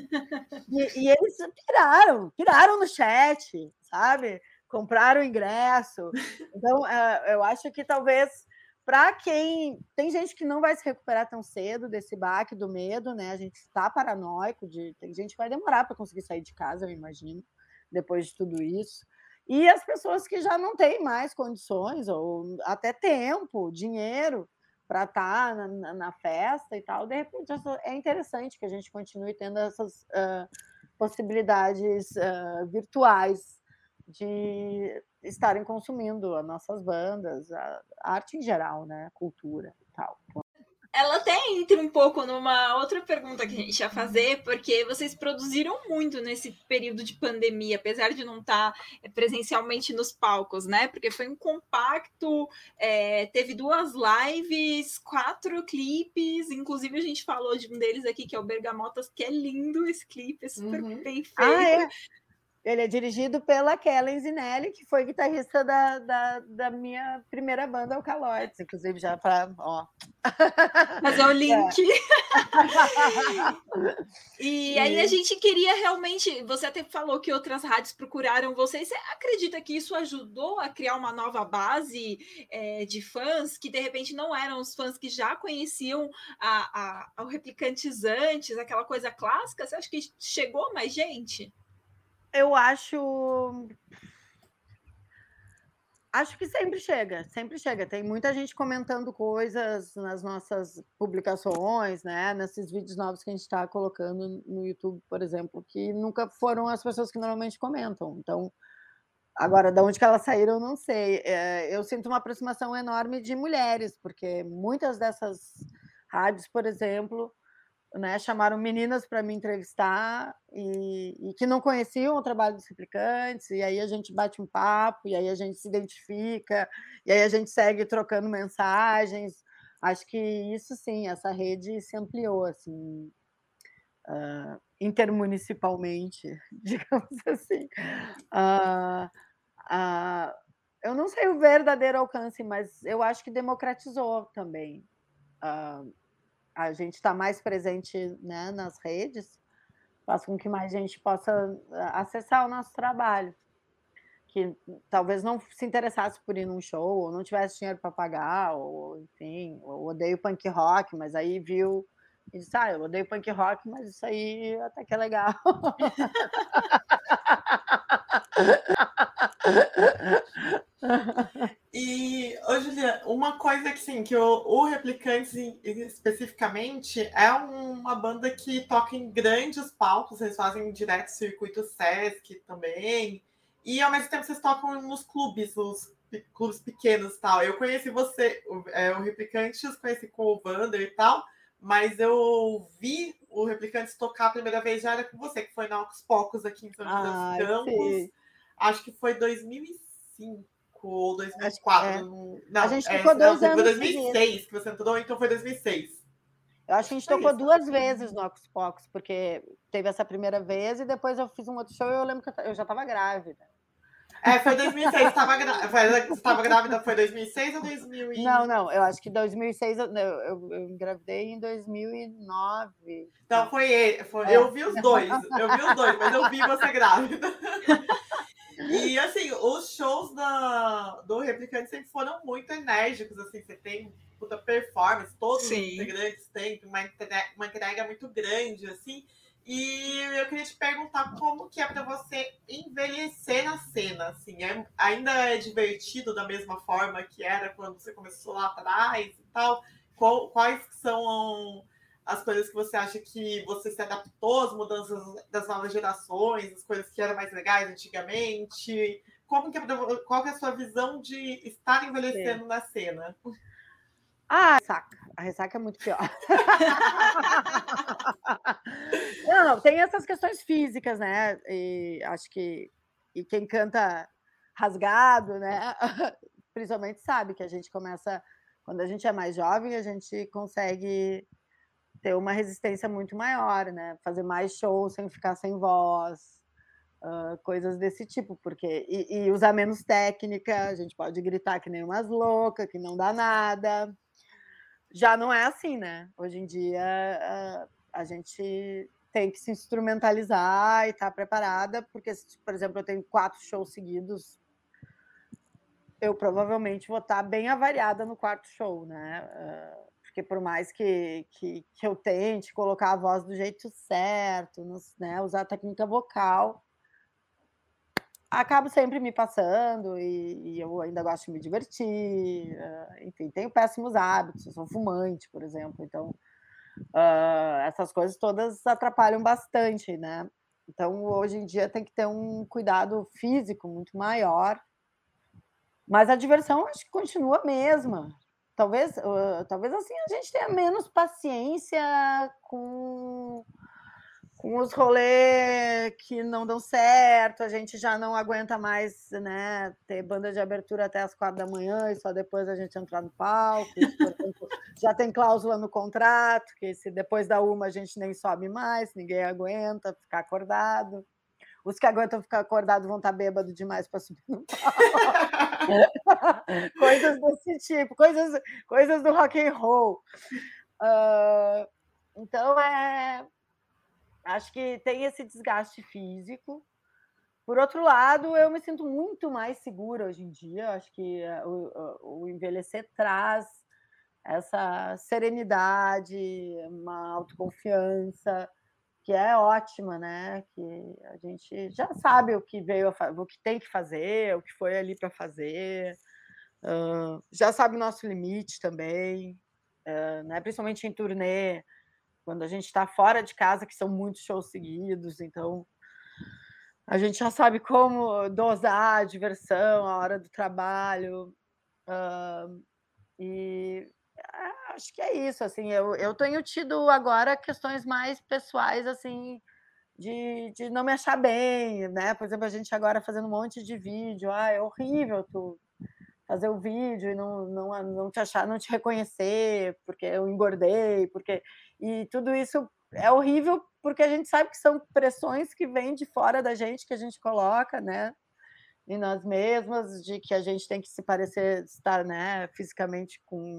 E, e eles piraram, piraram no chat, sabe? Compraram ingresso. Então, é, eu acho que talvez para quem tem gente que não vai se recuperar tão cedo desse baque do medo, né? A gente está paranoico de tem gente que vai demorar para conseguir sair de casa, eu imagino, depois de tudo isso. E as pessoas que já não têm mais condições ou até tempo, dinheiro para estar tá na, na, festa e tal, de repente é interessante que a gente continue tendo essas uh, possibilidades uh, virtuais de estarem consumindo as nossas bandas, a arte em geral, né? Cultura e tal. Ela até entra um pouco numa outra pergunta que a gente ia fazer, porque vocês produziram muito nesse período de pandemia, apesar de não estar eh, presencialmente nos palcos, né? Porque foi um compacto, é, teve duas lives, quatro clipes, inclusive a gente falou de um deles aqui, que é o Bergamotas, que é lindo esse clipe, é super uhum. bem feito. Ah, é? Ele é dirigido pela Kellen Zinelli, que foi guitarrista da, da, da minha primeira banda, Alcaloides, inclusive já para, ó. Fazer o link. É. e aí a gente queria realmente, você até falou que outras rádios procuraram vocês, você acredita que isso ajudou a criar uma nova base é, de fãs, que de repente não eram os fãs que já conheciam a, a, o Replicantes antes, aquela coisa clássica? Você acha que chegou mais gente? Eu acho. Acho que sempre chega, sempre chega. Tem muita gente comentando coisas nas nossas publicações, né? Nesses vídeos novos que a gente está colocando no YouTube, por exemplo, que nunca foram as pessoas que normalmente comentam. Então, agora, de onde que elas saíram, eu não sei. É, eu sinto uma aproximação enorme de mulheres, porque muitas dessas rádios, por exemplo, né, chamaram meninas para me entrevistar e, e, que não conheciam o trabalho dos replicantes, e aí a gente bate um papo, e aí a gente se identifica, e aí a gente segue trocando mensagens. Acho que isso sim, essa rede se ampliou assim, uh, intermunicipalmente, digamos assim. Uh, uh, eu não sei o verdadeiro alcance, mas eu acho que democratizou também. Uh, a gente está mais presente né, nas redes, faz com que mais gente possa ah, acessar o nosso trabalho. Que talvez não se interessasse por ir num show, ou não tivesse dinheiro para pagar, ou enfim, ou odeio punk rock, mas aí viu e disse: Ah, eu odeio punk rock, mas isso aí até que é legal. E, ô, Julia, uma coisa que, sim, que o, o Replicantes especificamente é uma banda que toca em grandes palcos, eles fazem direto circuito Sesc também, e ao mesmo tempo vocês tocam nos clubes, nos clubes pequenos tal. Eu conheci você, o, é, o Replicantes, conheci com o Wander e tal, mas eu vi o Replicantes tocar a primeira vez já era com você, que foi na Ocos Pocos aqui em São José dos Campos. Acho que foi 2005 ou 2004. É. Não, a gente tocou é, dois não, anos. Foi 2006 que você entrou, então foi 2006. Eu acho que a gente tocou duas vezes no Ocus Pocus, porque teve essa primeira vez e depois eu fiz um outro show e eu lembro que eu já estava grávida. É, foi 2006. Você estava grávida, grávida, foi 2006 ou 2000? E... Não, não, eu acho que 2006, eu, eu, eu engravidei em 2009. Então foi, foi é. eu vi os dois, eu vi os dois, mas eu vi você grávida. E assim, os shows da, do Replicante sempre foram muito enérgicos, assim, você tem puta performance, todos Sim. os integrantes têm uma entrega, uma entrega muito grande, assim. E eu queria te perguntar como que é para você envelhecer na cena, assim, é, ainda é divertido da mesma forma que era quando você começou lá atrás e tal? Qual, quais são as coisas que você acha que você se adaptou às mudanças das novas gerações, as coisas que eram mais legais antigamente? Como que, é qual que é a sua visão de estar envelhecendo Sim. na cena? Ah, ressaca. A ressaca é muito pior. não, tem essas questões físicas, né? E acho que e quem canta rasgado, né? Principalmente sabe que a gente começa quando a gente é mais jovem, a gente consegue ter uma resistência muito maior, né? Fazer mais shows sem ficar sem voz, uh, coisas desse tipo, porque e, e, usar menos técnica, a gente pode gritar que nem umas loucas, que não dá nada. Já não é assim, né? Hoje em dia uh, a gente tem que se instrumentalizar e estar tá preparada, porque, por exemplo, eu tenho quatro shows seguidos, eu provavelmente vou estar tá bem avariada no quarto show, né? Porque por mais que, que, que, eu tente colocar a voz do jeito certo, nos, né, usar a técnica vocal, acabo sempre me passando e, e, eu ainda gosto de me divertir. Uh, enfim, tenho péssimos hábitos, sou fumante, por exemplo, então uh, essas coisas todas atrapalham bastante, né? Então, hoje em dia tem que ter um cuidado físico muito maior. Mas a diversão acho que continua a mesma. Talvez, uh, talvez assim a gente tenha menos paciência com, com os rolês que não dão certo, a gente já não aguenta mais né, ter banda de abertura até as quatro da manhã e só depois a gente entrar no palco. Já tem cláusula no contrato, que se depois da uma a gente nem sobe mais, ninguém aguenta ficar acordado. Os que aguentam ficar acordados vão estar bêbados demais para subir no palco. coisas desse tipo, coisas, coisas do rock and roll. Uh, então, é, acho que tem esse desgaste físico. Por outro lado, eu me sinto muito mais segura hoje em dia. Acho que o, o envelhecer traz essa serenidade, uma autoconfiança que é ótima, né? Que a gente já sabe o que veio, o que tem que fazer, o que foi ali para fazer, uh, já sabe o nosso limite também, uh, né? Principalmente em turnê, quando a gente está fora de casa, que são muitos shows seguidos, então a gente já sabe como dosar a diversão, a hora do trabalho. Uh, e acho que é isso, assim, eu, eu tenho tido agora questões mais pessoais, assim, de, de não me achar bem, né? Por exemplo, a gente agora fazendo um monte de vídeo, ah, é horrível tu fazer o vídeo e não, não, não te achar, não te reconhecer, porque eu engordei, porque... E tudo isso é horrível porque a gente sabe que são pressões que vêm de fora da gente, que a gente coloca, né? Em nós mesmas, de que a gente tem que se parecer, estar, né, fisicamente com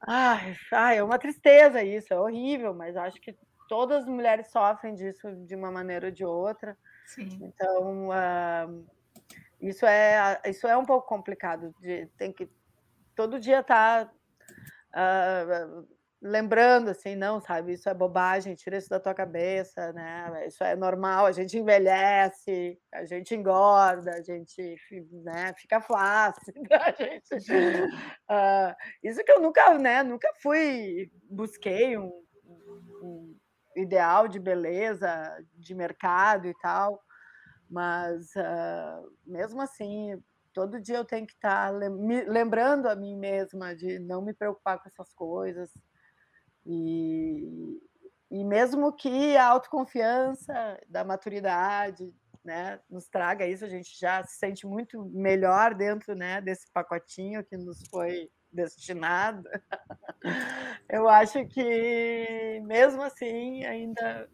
Ai, ai, é uma tristeza isso, é horrível, mas acho que todas as mulheres sofrem disso de uma maneira ou de outra. Sim. Então, uh, isso, é, isso é um pouco complicado. De, tem que todo dia estar tá, uh, lembrando assim, não, sabe, isso é bobagem, tira isso da tua cabeça, né? Isso é normal, a gente envelhece, a gente engorda, a gente né, fica flácido, a gente... Uh, isso que eu nunca, né, nunca fui, busquei um, um ideal de beleza, de mercado e tal, mas uh, mesmo assim, todo dia eu tenho que estar tá lembrando a mim mesma de não me preocupar com essas coisas, e, e mesmo que a autoconfiança da maturidade né, nos traga isso, a gente já se sente muito melhor dentro né, desse pacotinho que nos foi destinado. Eu acho que mesmo assim ainda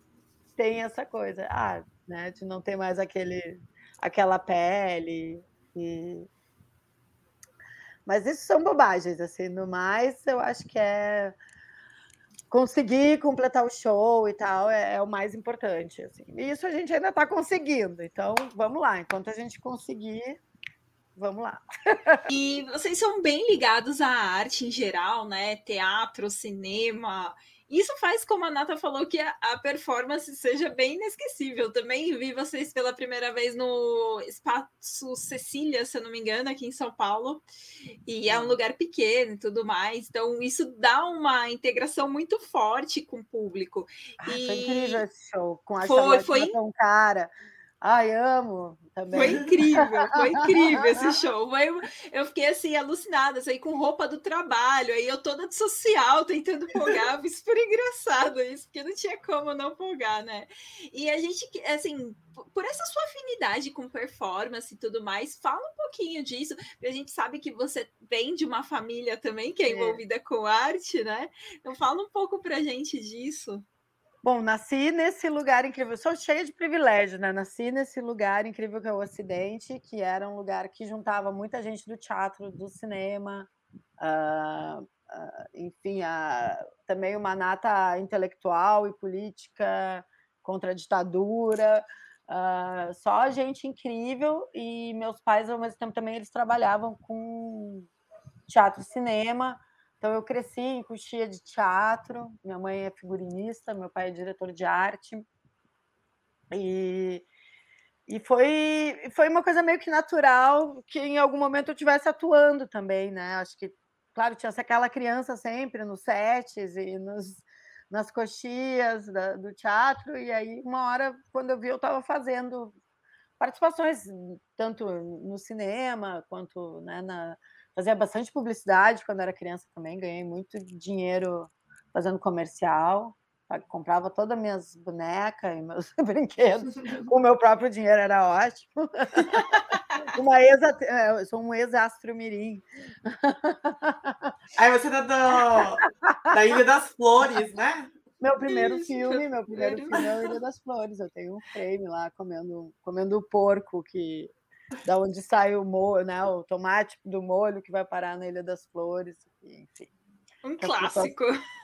tem essa coisa, ah, né, de não ter mais aquele, aquela pele e mas isso são bobagens, assim, no mais, eu acho que é conseguir completar o show e tal é, é o mais importante. Assim. E isso a gente ainda está conseguindo. Então, vamos lá. Enquanto a gente conseguir, vamos lá. e vocês são bem ligados à arte em geral, né? Teatro, cinema. Isso faz, como a Nata falou, que a, a, performance seja bem inesquecível. Também vi vocês pela primeira vez no Espaço Cecília, se eu não me engano, aqui em São Paulo. E é um lugar pequeno e tudo mais. Então, isso dá uma integração muito forte com o público. Ah, e... Foi incrível esse show, com a foi, foi... cara. Ai, amo também. Foi incrível, foi incrível esse show. Foi, eu fiquei assim, alucinada, assim, com roupa do trabalho, aí eu toda de social tentando folgar, foi super engraçado isso, porque não tinha como não folgar, né? E a gente, assim, por essa sua afinidade com performance e tudo mais, fala um pouquinho disso, porque a gente sabe que você vem de uma família também que é, é. envolvida é. com arte, né? Então fala um pouco pra gente disso. Bom, nasci nesse lugar incrível. Sou cheia de privilégio, né? Nasci nesse lugar incrível que é o Ocidente, que era um lugar que juntava muita gente do teatro, do cinema, uh, uh, enfim, uh, também uma nata intelectual e política contra a ditadura. só gente incrível e meus pais, ao mesmo tempo, também eles trabalhavam com teatro e cinema. Então, eu cresci em Coxia de teatro, minha mãe é figurinista, meu pai é diretor de arte. E, e foi, foi uma coisa meio que natural que em algum momento eu estivesse atuando também, né? Acho que, claro, tinha aquela criança sempre nos sets e nos, nas coxias da, do teatro, e aí, uma hora, quando eu vi, eu estava fazendo participações tanto no cinema quanto né, na, fazia bastante publicidade quando era criança também, ganhei muito dinheiro fazendo comercial, comprava todas as minhas bonecas e meus brinquedos com o meu próprio dinheiro, era ótimo. Uma ex, é, eu sou um ex-astro mirim. Aí você tá do, da Ilha das Flores, né? Meu primeiro filme, meu primeiro filme é o Ilha das Flores. Eu tenho um frame lá comendo, comendo o porco que da onde sai o molho, né? O tomate do molho que vai parar na Ilha das Flores, enfim. Um clássico. Pessoas...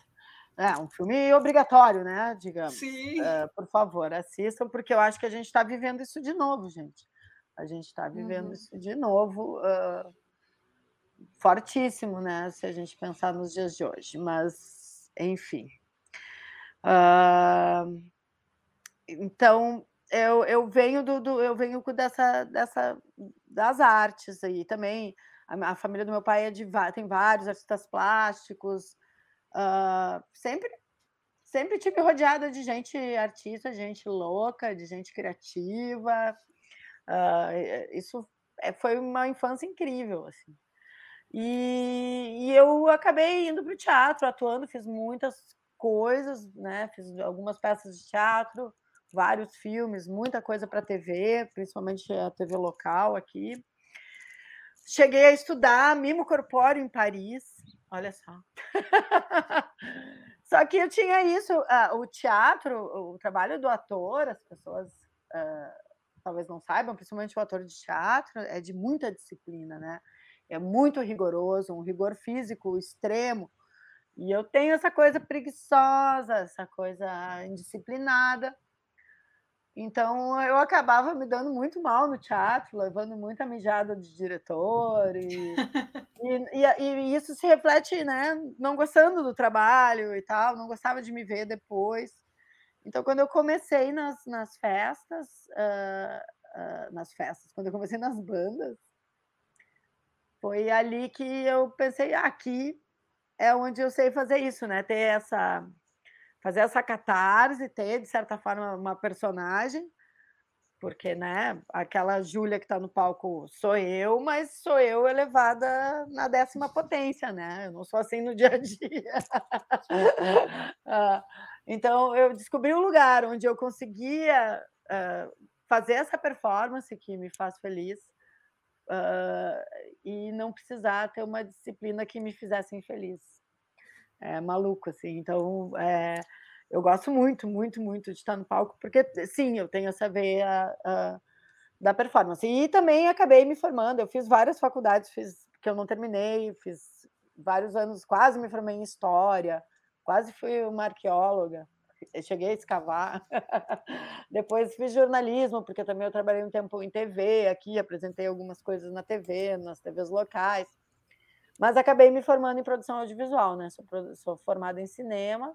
É, um filme obrigatório, né? Digamos. Sim. Uh, por favor, assistam, porque eu acho que a gente está vivendo isso de novo, gente. A gente está vivendo uhum. isso de novo, uh, fortíssimo, né? Se a gente pensar nos dias de hoje. Mas, enfim. Uh, então, eu, eu venho do, do, eu venho dessa, dessa das artes aí também. A, a, família do meu pai é de tem vários artistas plásticos. Uh, sempre sempre tive rodeada de gente artista, gente louca, de gente criativa. Uh, isso é, foi uma infância incrível, assim. E, e eu acabei indo para o teatro, atuando, fiz muitas coisas, né? Fiz algumas peças de teatro, vários filmes, muita coisa para TV, principalmente a TV local aqui. Cheguei a estudar mimo corpóreo em Paris, olha só. só que eu tinha isso, uh, o teatro, o trabalho do ator, as pessoas uh, talvez não saibam, principalmente o ator de teatro, é de muita disciplina, né? É muito rigoroso, um rigor físico extremo. E eu tenho essa coisa preguiçosa, essa coisa indisciplinada. Então eu acabava me dando muito mal no teatro, levando muita mijada de diretor, e, e, e, e, isso se reflete, né? Não gostando do trabalho e tal, não gostava de me ver depois. Então, quando eu comecei nas, nas festas, uh, uh, nas festas, quando eu comecei nas bandas, foi ali que eu pensei, ah, aqui é onde eu sei fazer isso, né? Ter essa fazer essa catarse, ter, de certa forma, uma personagem, porque, né, aquela Júlia que está no palco sou eu, mas sou eu elevada na décima potência, né? Eu não sou assim no dia a dia. Ah, então, eu descobri um lugar onde eu conseguia uh, fazer essa performance que me faz feliz uh, e não precisar ter uma disciplina que me fizesse infeliz é maluco, assim. Então, é, eu gosto muito, muito, muito de estar no palco, porque, sim, eu tenho essa veia uh, da performance. E também acabei me formando, eu fiz várias faculdades, fiz que eu não terminei, fiz vários anos, quase me formei em História, quase fui uma arqueóloga, eu cheguei a escavar. Depois fiz jornalismo, porque também eu trabalhei um tempo em TV aqui, apresentei algumas coisas na TV, nas TVs locais. Mas acabei me formando em produção audiovisual, né? Sou, sou formada em cinema,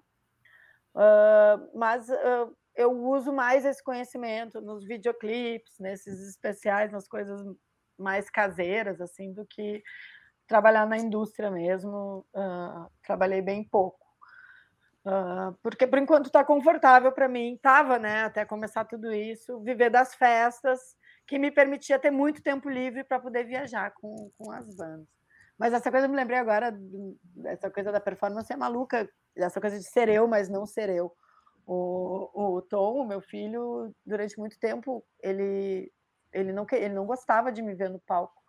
uh, mas uh, eu uso mais esse conhecimento nos videoclipes, nesses especiais, nas coisas mais caseiras, assim, do que trabalhar na indústria mesmo. Uh, trabalhei bem pouco. porque por enquanto está confortável para mim, estava, né, até começar tudo isso, viver das festas, que me permitia ter muito tempo livre para poder viajar com, com as bandas. Mas essa coisa eu me lembrei agora, essa coisa da performance é maluca, essa coisa de ser eu, mas não ser eu. O, o Tom, meu filho, durante muito tempo, ele, ele, não, ele não gostava de me ver no palco.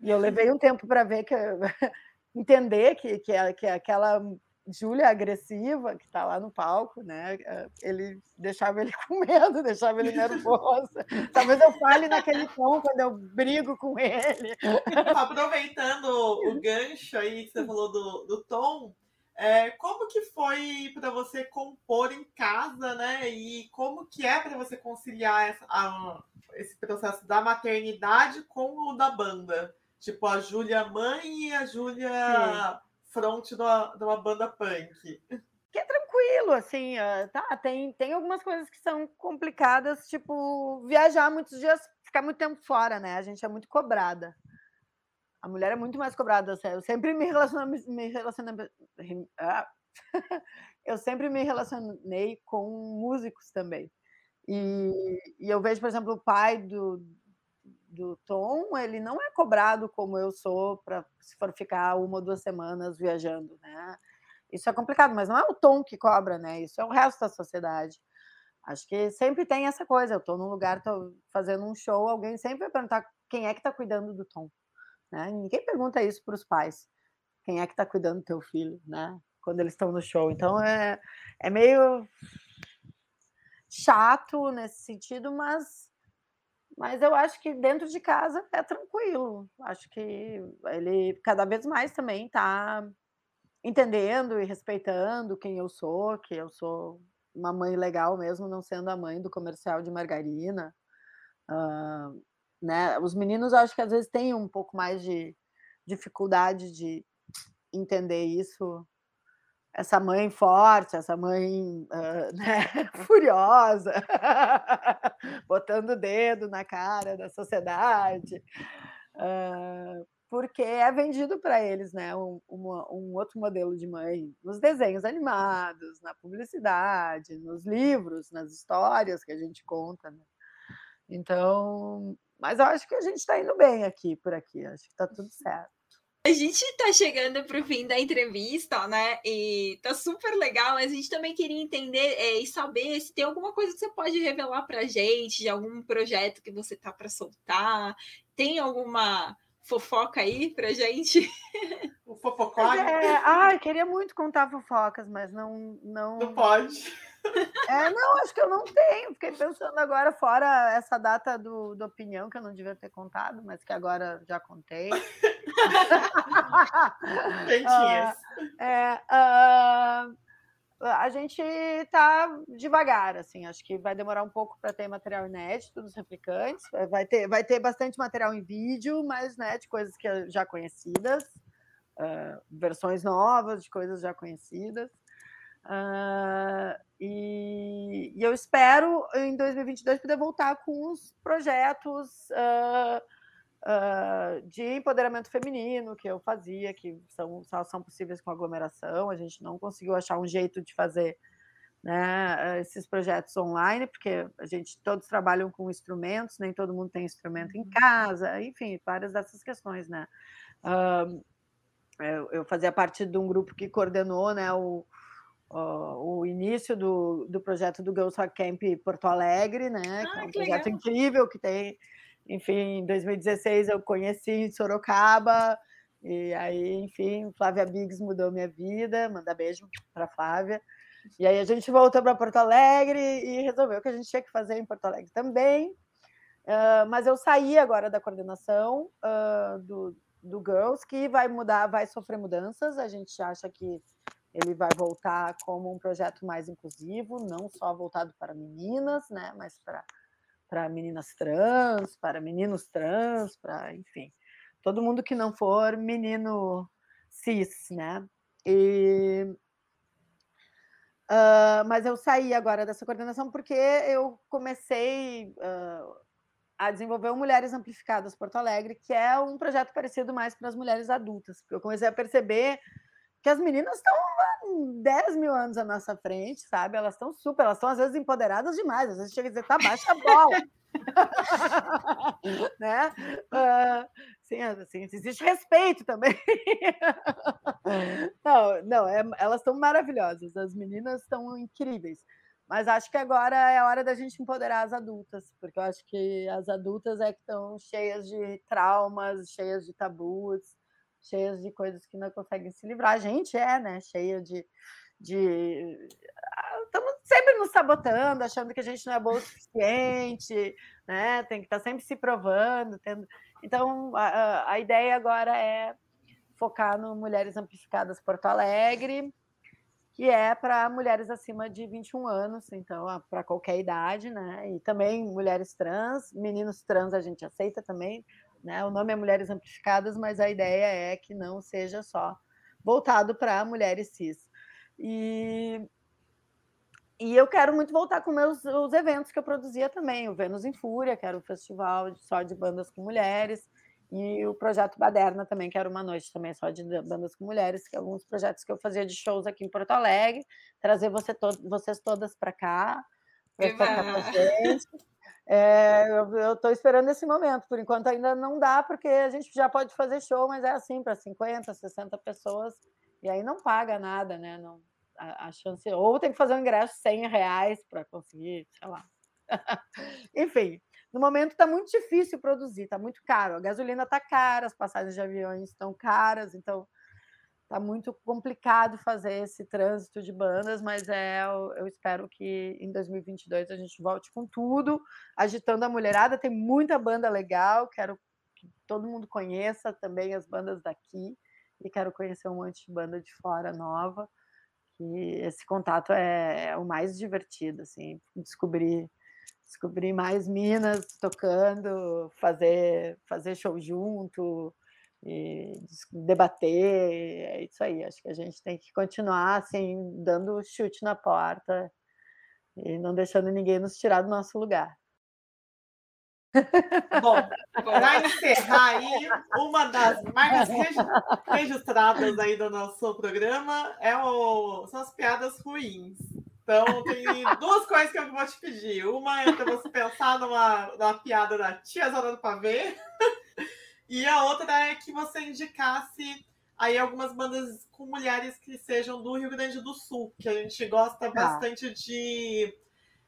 E eu levei um tempo para ver que entender que, que, que aquela Júlia agressiva, que está lá no palco, né? Eh, ele deixava ele com medo, deixava ele nervoso. Talvez eu fale naquele tom quando eu brigo com ele. Aproveitando o gancho aí que você falou do, do tom, é, como que foi para você compor em casa, né? E como que é para você conciliar essa, a, esse processo da maternidade com o da banda? Tipo, a Júlia mãe e a Júlia front de uma, de uma banda punk. Que é tranquilo, assim, tá, tem, tem algumas coisas que são complicadas, tipo, viajar muitos dias, ficar muito tempo fora, né? A gente é muito cobrada. A mulher é muito mais cobrada. Eu sempre me relacionei, me relacionei, ah, eu sempre me relacionei com músicos também. E, e eu vejo, por exemplo, o pai do, do Tom, ele não é cobrado como eu sou para se for ficar uma ou duas semanas viajando, né? Isso é complicado, mas não é o Tom que cobra, né? Isso é o resto da sociedade. Acho que sempre tem essa coisa. Eu estou num lugar, estou fazendo um show, alguém sempre vai perguntar quem é que está cuidando do Tom. Né? Ninguém pergunta isso para os pais. Quem é que está cuidando do teu filho, né? Quando eles estão no show. Então é, é meio chato nesse sentido, mas mas eu acho que dentro de casa é tranquilo. Acho que ele cada vez mais também está entendendo e respeitando quem eu sou, que eu sou uma mãe legal mesmo, não sendo a mãe do comercial de margarina. Uh, né? Os meninos, acho que às vezes têm um pouco mais de dificuldade de entender isso, essa mãe forte, essa mãe uh, né, furiosa, botando o dedo na cara da sociedade, uh, porque é vendido para eles né, um, um, outro modelo de mãe nos desenhos animados, na publicidade, nos livros, nas histórias que a gente conta. Né? Então, mas eu acho que a gente está indo bem aqui por aqui, acho que está tudo certo. A gente está chegando para o fim da entrevista, né? E tá super legal, mas a gente também queria entender é, e saber se tem alguma coisa que você pode revelar para a gente, de algum projeto que você tá para soltar. Tem alguma fofoca aí pra gente? O fofocói? É, ai, queria muito contar fofocas, mas não. Não, não pode. É, não, acho que eu não tenho. Fiquei pensando agora, fora essa data do, do opinião, que eu não devia ter contado, mas que agora já contei. Uh, é, uh, a gente está devagar, assim, acho que vai demorar um pouco para ter material inédito dos replicantes, vai ter, vai ter bastante material em vídeo, mas né, de coisas que já conhecidas, uh, versões novas de coisas já conhecidas. Uh, e, e, eu espero em 2022 poder voltar com os projetos uh, uh, de empoderamento feminino que eu fazia, que são, são possíveis com aglomeração. A gente não conseguiu achar um jeito de fazer né, esses projetos online, porque a gente todos trabalham com instrumentos, nem todo mundo tem instrumento em uhum. casa, enfim, várias dessas questões, né? Eu, eu, fazia parte de um grupo que coordenou, né, o, o, o início do, do projeto do Girls Rock Camp Porto Alegre, né? Ah, que é um projeto legal. incrível que tem enfim, em 2016 eu conheci Sorocaba, e aí, enfim, Flávia Biggs mudou minha vida, manda beijo para Flávia. E aí a gente voltou para Porto Alegre e resolveu que a gente tinha que fazer em Porto Alegre também. Uh, mas eu saí agora da coordenação uh, do, do Girls, que vai mudar, vai sofrer mudanças. A gente acha que ele vai voltar como um projeto mais inclusivo, não só voltado para meninas, né, mas para para meninas trans, para meninos trans, para, enfim, todo mundo que não for menino cis, né? E, uh, mas eu saí agora dessa coordenação porque eu comecei uh, a desenvolver o Mulheres Amplificadas Porto Alegre, que é um projeto parecido mais para as mulheres adultas, porque eu comecei a perceber que as meninas estão 10 mil anos à nossa frente, sabe? Elas estão super, elas estão às vezes empoderadas demais, às vezes chega a dizer, tá, baixa a bola. né? Uh, sim, assim, existe respeito também. não, não, é, elas estão maravilhosas, as meninas estão incríveis. Mas acho que agora é a hora da gente empoderar as adultas, porque eu acho que as adultas é que estão cheias de traumas, cheias de tabus, cheias de coisas que não conseguem se livrar. A gente é, né? Cheia de. de... Estamos sempre nos sabotando, achando que a gente não é bom o suficiente, né? Tem que estar tá sempre se provando. Tendo... Então, a, a ideia agora é focar no Mulheres Amplificadas Porto Alegre, que é para mulheres acima de 21 anos, então para qualquer idade, né? E também mulheres trans, meninos trans a gente aceita também, né? O nome é Mulheres Amplificadas, mas a ideia é que não seja só voltado para mulheres cis. E, e eu quero muito voltar com meus os eventos que eu produzia também, o Vênus em Fúria, que era um festival só de bandas com mulheres, e o projeto Baderna também, que era uma noite também só de bandas com mulheres, que é alguns projetos que eu fazia de shows aqui em Porto Alegre, trazer você to vocês todas para cá, para tocar com gente. É, eu estou esperando esse momento. Por enquanto ainda não dá, porque a gente já pode fazer show, mas é assim, para 50, 60 pessoas, e aí não paga nada, né? Não, a, a chance. Ou tem que fazer um ingresso 100 reais para conseguir, sei lá. Enfim, no momento está muito difícil produzir, está muito caro. A gasolina está cara, as passagens de aviões estão caras, então tá muito complicado fazer esse trânsito de bandas, mas é, eu, eu, espero que em 2022 a gente volte com tudo, agitando a mulherada. Tem muita banda legal, quero que todo mundo conheça também as bandas daqui e quero conhecer um monte de banda de fora nova. Que esse contato é, é o mais divertido, assim, descobrir descobrir mais minas tocando, fazer fazer show junto, e debater. É isso aí. Acho que a gente tem que continuar assim, dando chute na porta e não deixando ninguém nos tirar do nosso lugar. Bom, para encerrar aí, uma das marcas registradas aí do nosso programa é o, são as piadas ruins. Então, tem duas coisas que eu vou te pedir. Uma é para você pensar numa, numa piada da tia Zona do Pavê. E a outra é que você indicasse aí algumas bandas com mulheres que sejam do Rio Grande do Sul, que a gente gosta ah. bastante de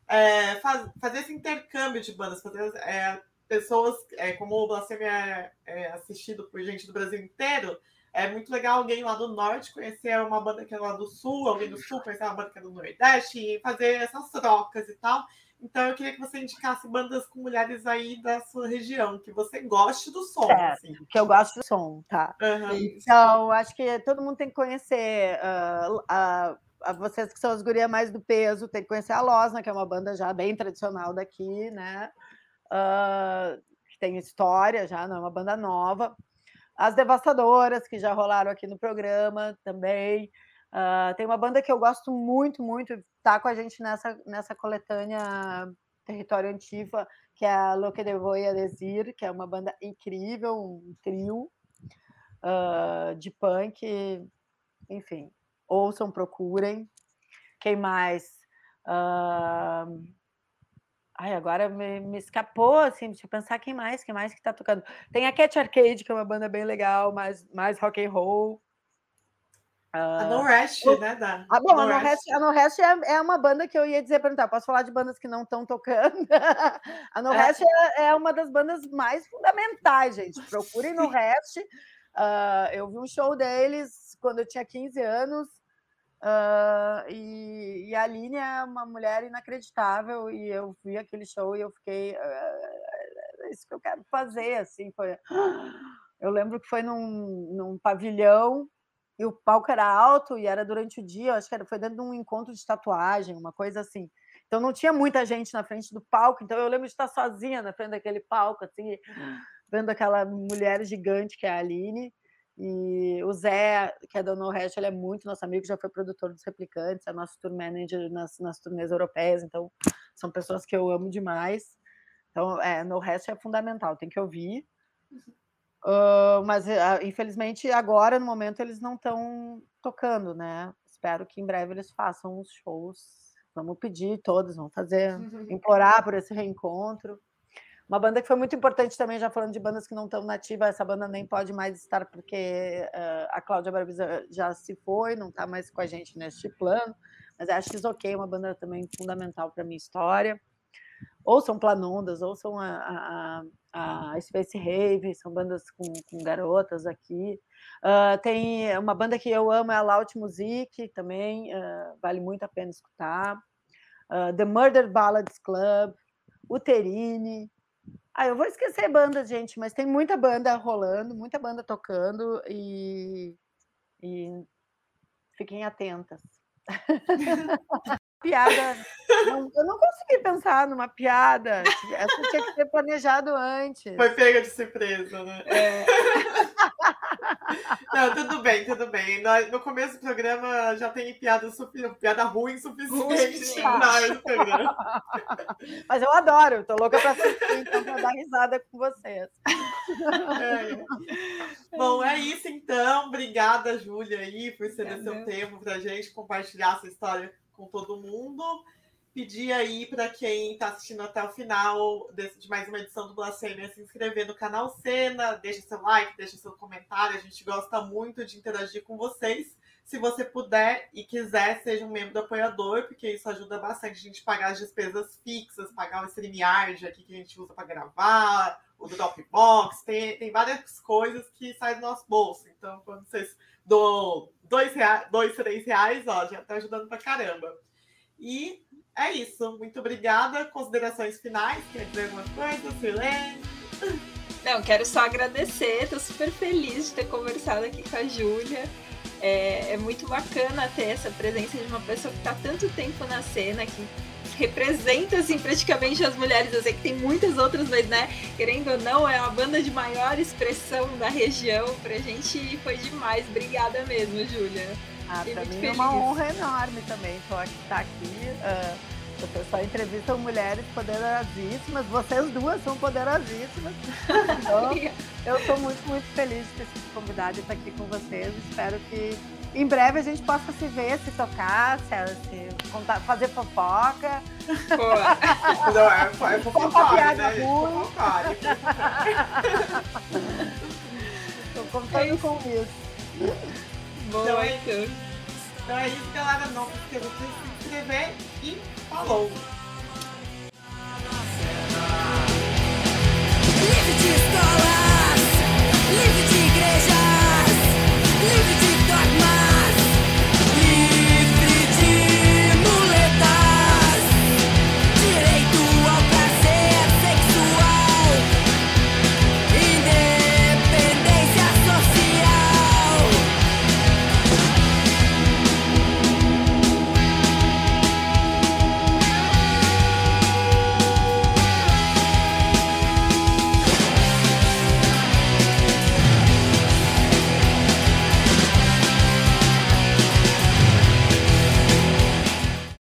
é, faz, fazer esse intercâmbio de bandas, fazer é, pessoas, é, como o Blasfêmia é, é, assistido por gente do Brasil inteiro, é muito legal alguém lá do norte conhecer uma banda que é lá do sul, alguém do sul conhecer uma banda que é do nordeste e fazer essas trocas e tal. Então eu queria que você indicasse bandas com mulheres aí da sua região, que você goste do som. É, assim. Que eu gosto do som, tá? Uhum. Então, acho que todo mundo tem que conhecer uh, uh, vocês que são as gurias mais do peso, tem que conhecer a Losna, que é uma banda já bem tradicional daqui, né? Uh, que tem história já, não é uma banda nova. As Devastadoras, que já rolaram aqui no programa também. Uh, tem uma banda que eu gosto muito, muito, tá com a gente nessa, nessa coletânea Território Antifa, que é a Lo que Voy a Desir, que é uma banda incrível, um trio uh, de punk, enfim, ouçam, procurem. Quem mais? Uh... Ai, agora me, me, escapou, assim, deixa eu pensar quem mais, quem mais que tá tocando. Tem a Cat Arcade, que é uma banda bem legal, mais, mais rock and roll. Uh, a No Rest, né, Dan? Ah, bom, no a No Rest, a no Rest é, é, uma banda que eu ia dizer, perguntar, posso falar de bandas que não estão tocando? a No é. Rest é, é, uma das bandas mais fundamentais, gente. Procurem No Rest. Uh, eu vi um show deles quando eu tinha 15 anos, uh, e, e, a Aline é uma mulher inacreditável, e eu vi aquele show e eu fiquei... é isso que eu quero fazer, assim, foi... Eu lembro que foi num, num pavilhão e o palco era alto e era durante o dia, acho que era, foi dentro de um encontro de tatuagem, uma coisa assim. Então não tinha muita gente na frente do palco, então eu lembro de estar sozinha na frente daquele palco, assim, vendo aquela mulher gigante que é a Aline. E o Zé, que é do No Hash, ele é muito nosso amigo, já foi produtor dos Replicantes, é nosso tour manager nas, nas turnês europeias, então são pessoas que eu amo demais. Então, é, No Hash é fundamental, tem que ouvir. Uh, mas uh, infelizmente agora no momento eles não estão tocando, né? Espero que em breve eles façam os shows. Vamos pedir todos, vamos fazer, implorar por esse reencontro. Uma banda que foi muito importante também, já falando de bandas que não estão nativas, essa banda nem pode mais estar porque uh, a Cláudia Barbisa já se foi, não está mais com a gente neste plano. Mas é a OK, uma banda também fundamental para minha história ouçam Planondas, ouçam a, a, a Space Rave, são bandas com, com garotas aqui. Uh, tem uma banda que eu amo, é a Loud Music, também uh, vale muito a pena escutar. Uh, The Murder Ballads Club, Uterine. Ah, eu vou esquecer bandas, gente, mas tem muita banda rolando, muita banda tocando e, e fiquem atentas. piada. Não, eu não consegui pensar numa piada. Essa tinha que ser planejado antes. Foi pega de surpresa, né? É. Não, tudo bem, tudo bem. No, começo do programa já tem piada, piada ruim suficiente no programa. Mas eu adoro, tô louca pra assistir, então pra dar risada com vocês. É. Bom, é isso então. Obrigada, Júlia, aí, por ceder é seu tempo pra gente compartilhar essa história com todo mundo. Pedir aí para quem está assistindo até o final de mais uma edição do Blasfêmia se inscrever no canal Cena, deixa seu like, deixa seu comentário. A gente gosta muito de interagir com vocês. Se você puder e quiser, seja um membro do apoiador, porque isso ajuda bastante a gente pagar as despesas fixas, pagar o StreamYard aqui que a gente usa para gravar, o Dropbox, tem, tem várias coisas que saem do nosso bolso. Então, quando vocês dou dois, reais, dois, três reais, ó, já tá ajudando pra caramba. E é isso. Muito obrigada. Considerações finais? Quer dizer alguma coisa, Silene? Não, quero só agradecer. Tô super feliz de ter conversado aqui com a Júlia. É, é, muito bacana ter essa presença de uma pessoa que está tanto tempo na cena, que representa assim praticamente as mulheres. Eu sei que tem muitas outras, mas né, querendo ou não, é uma banda de maior expressão da região. Pra gente foi demais. Obrigada mesmo, Júlia. Ah, pra mim é uma honra enorme também. Tô aqui, tá aqui. Uh, o pessoal entrevistam mulheres poderosíssimas. Vocês duas são poderosíssimas. Então, eu estou muito, muito feliz de ter sido convidada e estar aqui com vocês. Espero que em breve a gente possa se ver, se tocar, se, se contar, fazer fofoca. Pô. Não, é, é fofoca, né? Fofoca. Estou contando com isso. Então é, isso. então é isso, galera. Não se esqueça de se inscrever e falou! Livre de escolas, livre de igrejas, livre de